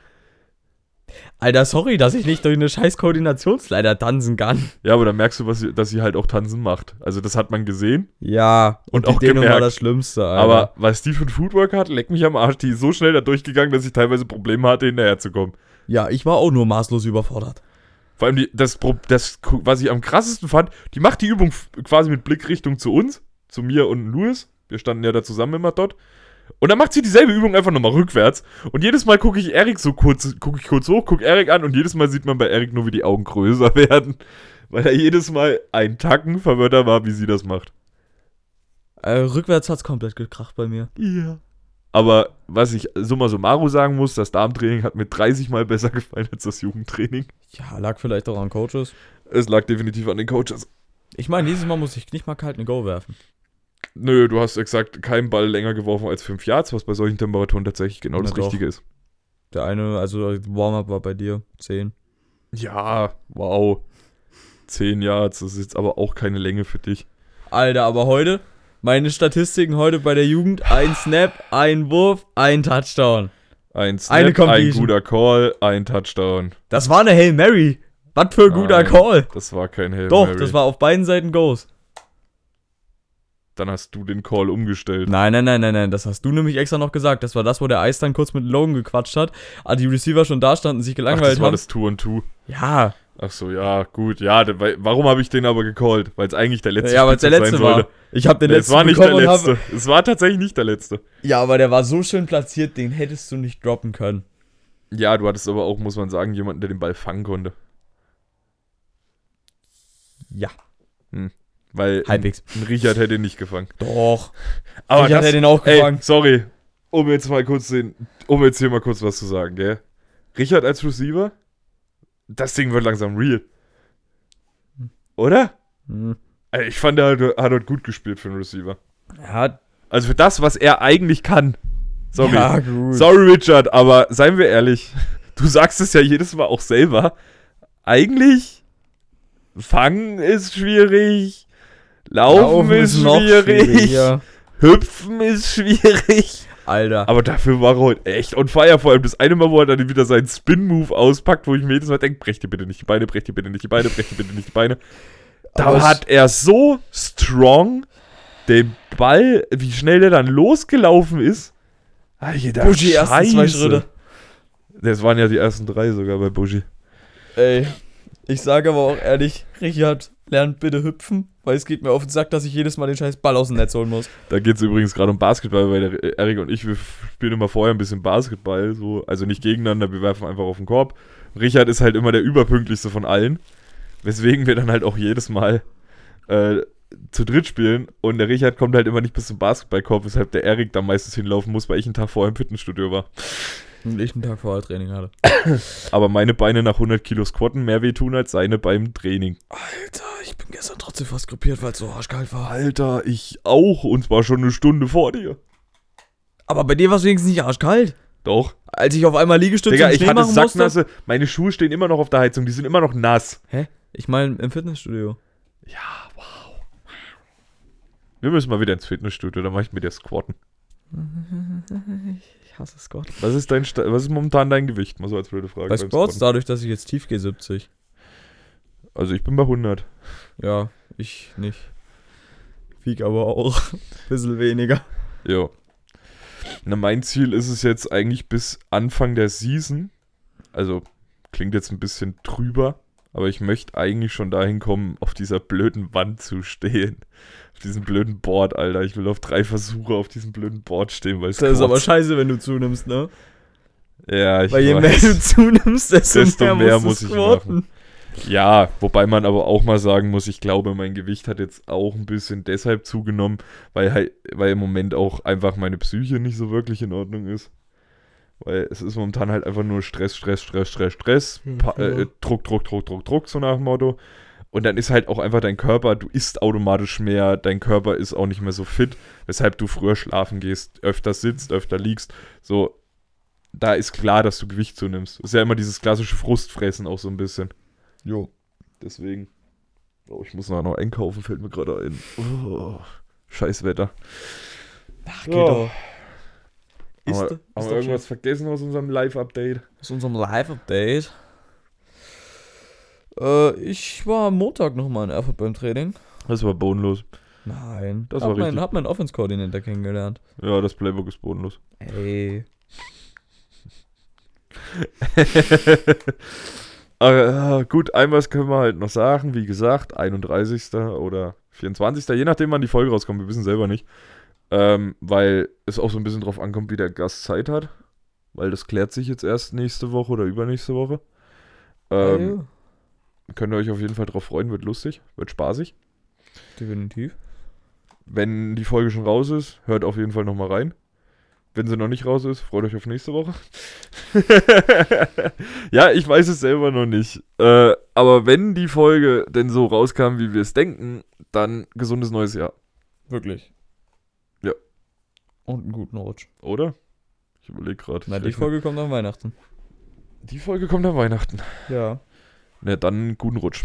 Alter, sorry, dass ich nicht durch eine scheiß Koordinationsleiter tanzen kann. Ja, aber da merkst du, was sie, dass sie halt auch tanzen macht. Also das hat man gesehen. Ja, Und die auch Dehnung war gemerkt. das Schlimmste, Alter. Aber was die für ein Foodwork hat, leck mich am Arsch. Die ist so schnell da durchgegangen, dass ich teilweise Probleme hatte, hinterherzukommen. ja, ich war auch nur maßlos überfordert. Vor allem die, das, das, was ich am krassesten fand, die macht die Übung quasi mit Blickrichtung zu uns, zu mir und Louis. Wir standen ja da zusammen immer dort. Und dann macht sie dieselbe Übung einfach nochmal rückwärts. Und jedes Mal gucke ich Erik so kurz, gucke ich kurz hoch, gucke Erik an und jedes Mal sieht man bei Erik nur, wie die Augen größer werden. Weil er jedes Mal ein Tacken verwirrter war, wie sie das macht. Äh, rückwärts hat's komplett gekracht bei mir. Ja. Aber was ich summa summarum sagen muss, das Darmtraining hat mir 30 Mal besser gefallen als das Jugendtraining. Ja, lag vielleicht auch an Coaches. Es lag definitiv an den Coaches. Ich meine, dieses Mal muss ich nicht mal kalt eine Go werfen. Nö, du hast exakt keinen Ball länger geworfen als 5 Yards, was bei solchen Temperaturen tatsächlich genau Na das doch. Richtige ist. Der eine, also Warm-up war bei dir 10. Ja, wow. 10 Yards, das ist jetzt aber auch keine Länge für dich. Alter, aber heute, meine Statistiken heute bei der Jugend, ein Snap, ein Wurf, ein Touchdown. Ein Snap, Eine ein guter Call, ein Touchdown. Das war eine Hail Mary. Was für ein guter Call. Das war kein Hail Doch, Mary. das war auf beiden Seiten Goes. Dann hast du den Call umgestellt. Nein, nein, nein, nein, nein, das hast du nämlich extra noch gesagt. Das war das, wo der Eis dann kurz mit Logan gequatscht hat, aber die Receiver schon da standen, sich Ach, gelangweilt das war haben. das Two und Two. Ja, Ach so, ja, gut. Ja, warum habe ich den aber gecallt? Weil es eigentlich der letzte ja, weil es der letzte sein war. sollte. Ich habe den Nee, letzten es war nicht der letzte. Es war tatsächlich nicht der letzte. Ja, aber der war so schön platziert, den hättest du nicht droppen können. Ja, du hattest aber auch, muss man sagen, jemanden, der den Ball fangen konnte. Ja, Weil halbwegs. ein Richard hätte ihn nicht gefangen. Doch. Aber ich hatte das, den auch ey, gefangen. sorry, um jetzt mal kurz den, um jetzt hier mal kurz was zu sagen, gell? Richard als Receiver, das Ding wird langsam real. Oder? Hm. Ey, Ich fand, er hat, hat dort gut gespielt für einen Receiver. Ja, Also für das, was er eigentlich kann. Sorry. ja, gut. Sorry, Richard, aber seien wir ehrlich, du sagst es ja jedes Mal auch selber. Eigentlich, fangen ist schwierig, laufen, ist, schwierig, schwieriger. hüpfen ist schwierig. Alter. Aber dafür war er heute echt on fire. Vor allem das eine Mal, wo er dann wieder seinen Spin-Move auspackt, wo ich mir jedes Mal denke, brech dir bitte nicht die Beine, brech dir bitte nicht die Beine, brech dir bitte nicht die Beine. Da hat er so strong den Ball, wie schnell der dann losgelaufen ist. Alter, Buschi ersten zwei Schritte. Das waren ja die ersten drei sogar bei Buschi. Ey, ich sage aber auch ehrlich, Richard, lernt bitte hüpfen, weil es geht mir auf den Sack, dass ich jedes Mal den scheiß Ball aus dem Netz holen muss. Da geht es übrigens gerade um Basketball, weil der Erik und ich, wir spielen immer vorher ein bisschen Basketball, so, also nicht gegeneinander, wir werfen einfach auf den Korb. Richard ist halt immer der überpünktlichste von allen, weswegen wir dann halt auch jedes Mal äh, zu dritt spielen und der Richard kommt halt immer nicht bis zum Basketballkorb, weshalb der Erik da meistens hinlaufen muss, weil ich einen Tag vorher im Fitnessstudio war. Und ich einen Tag vorher Training hatte. Aber meine Beine nach 100 Kilo Squatten mehr wehtun als seine beim Training. Alter, ich bin gestern trotzdem fast krepiert, weil es so arschkalt war. Alter, ich auch und zwar schon eine Stunde vor dir. Aber bei dir war es wenigstens nicht arschkalt. Doch. Als ich auf einmal Liegestütze Digga, im ich Schnee hatte machen musste. Sacknasse, meine Schuhe stehen immer noch auf der Heizung, die sind immer noch nass. Hä? Ich meine im Fitnessstudio. Ja, wow. Wir müssen mal wieder ins Fitnessstudio, da mach ich mit dir Squatten. Hasse Squat. Was ist dein Sta- was ist momentan dein Gewicht? Mal so als blöde Frage. Bei beim Squats, Squatten. dadurch, dass ich jetzt tief gehe, 70. Also ich bin bei 100. Ja, ich nicht. Wieg aber auch ein bisschen weniger. Ja. Na, mein Ziel ist es jetzt eigentlich bis Anfang der Season. Also klingt jetzt ein bisschen drüber, aber ich möchte eigentlich schon dahin kommen, auf dieser blöden Wand zu stehen. Auf diesem blöden Board, Alter. Ich will auf drei Versuche auf diesem blöden Board stehen, weil es Das ist aber scheiße, wenn du zunimmst, ne? Ja, ich Weil je mehr weiß. du zunimmst, desto, Desto mehr, mehr muss ich squatten. Ja, wobei man aber auch mal sagen muss, ich glaube, mein Gewicht hat jetzt auch ein bisschen deshalb zugenommen, weil weil im Moment auch einfach meine Psyche nicht so wirklich in Ordnung ist. Weil es ist momentan halt einfach nur Stress, Stress, Stress, Stress, Stress, pa- klar. äh, Druck, Druck, Druck, Druck, Druck, so nach dem Motto. Und dann ist halt auch einfach dein Körper, du isst automatisch mehr, dein Körper ist auch nicht mehr so fit, weshalb du früher schlafen gehst, öfter sitzt, öfter liegst. So, da ist klar, dass du Gewicht zunimmst. Ist ja immer dieses klassische Frustfressen auch so ein bisschen. Jo. Deswegen. Oh, ich muss nachher noch einkaufen, fällt mir gerade ein. Oh, scheiß Wetter. Ach, Ja. geht doch. Haben Ist, wir, ist haben wir irgendwas vergessen aus unserem Live-Update? Aus unserem Live-Update. Äh, ich war am Montag nochmal in Erfurt beim Training. Das war bodenlos. Nein. Das hab war mein, richtig. Hab meinen Offense-Koordinator kennengelernt. Ja, das Playbook ist bodenlos. Ey. äh, gut, einmal können wir halt noch sagen, wie gesagt, 31. oder 24. Je nachdem, wann die Folge rauskommt, wir wissen selber nicht. Ähm, weil es auch so ein bisschen drauf ankommt, wie der Gast Zeit hat. Weil das klärt sich jetzt erst nächste Woche oder übernächste Woche. Ähm, Könnt ihr euch auf jeden Fall drauf freuen, wird lustig, wird spaßig. Definitiv. Wenn die Folge schon raus ist, hört auf jeden Fall nochmal rein. Wenn sie noch nicht raus ist, freut euch auf nächste Woche. ja, ich weiß es selber noch nicht. Äh, aber wenn die Folge denn so rauskam, wie wir es denken, dann gesundes neues Jahr, Wirklich. Ja. Und einen guten Rutsch. oder? Ich überlege gerade. Na, die Folge kommt an Weihnachten. die Folge kommt an Weihnachten. Ja. Na, dann guten Rutsch.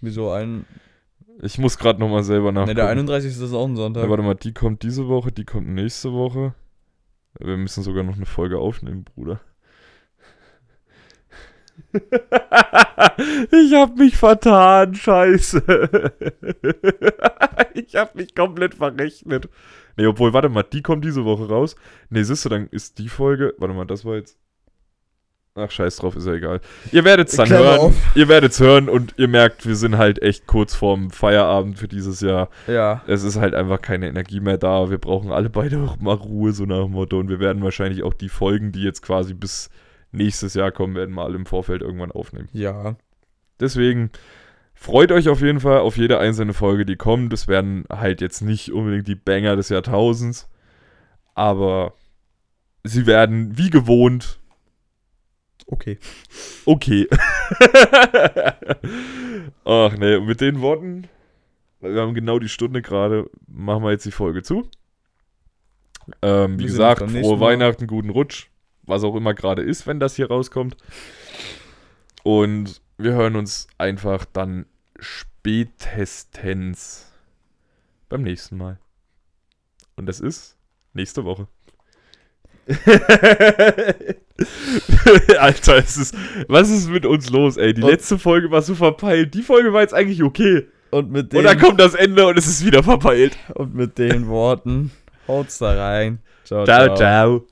Wieso ein. Ich muss gerade nochmal selber Ne, nachgucken. der 31. ist auch ein ja, Sonntag. warte mal, die kommt diese Woche, die kommt nächste Woche. Wir müssen sogar noch eine Folge aufnehmen, Bruder. ich hab mich vertan, scheiße. ich hab mich komplett verrechnet. Nee, obwohl, warte mal, die kommt diese Woche raus. Nee, siehst du, dann ist die Folge. Warte mal, das war jetzt. Ach, scheiß drauf, ist ja egal. Ihr werdet es dann Klammer hören. auf. Ihr werdet es hören und ihr merkt, wir sind halt echt kurz vorm Feierabend für dieses Jahr. ja. Es ist halt einfach keine Energie mehr da. Wir brauchen alle beide auch mal Ruhe, so nach dem Motto. Und wir werden wahrscheinlich auch die Folgen, die jetzt quasi bis nächstes Jahr kommen, werden mal alle im Vorfeld irgendwann aufnehmen. Ja. Deswegen freut euch auf jeden Fall auf jede einzelne Folge, die kommt. Das werden halt jetzt nicht unbedingt die Banger des Jahrtausends, aber sie werden wie gewohnt Okay. okay. Ach nee, mit den Worten, wir haben genau die Stunde gerade, machen wir jetzt die Folge zu. Ähm, wie gesagt, frohe. Weihnachten, guten Rutsch, was auch immer gerade ist, wenn das hier rauskommt. Und wir hören uns einfach dann spätestens beim nächsten Mal. Und das ist nächste Woche. Alter, es ist, was ist mit uns los, ey? Die Und- letzte Folge war so verpeilt. Die Folge war jetzt eigentlich okay. Und mit Und den, dann kommt das Ende und es ist wieder verpeilt. und mit den Worten haut's da rein. Ciao, ciao.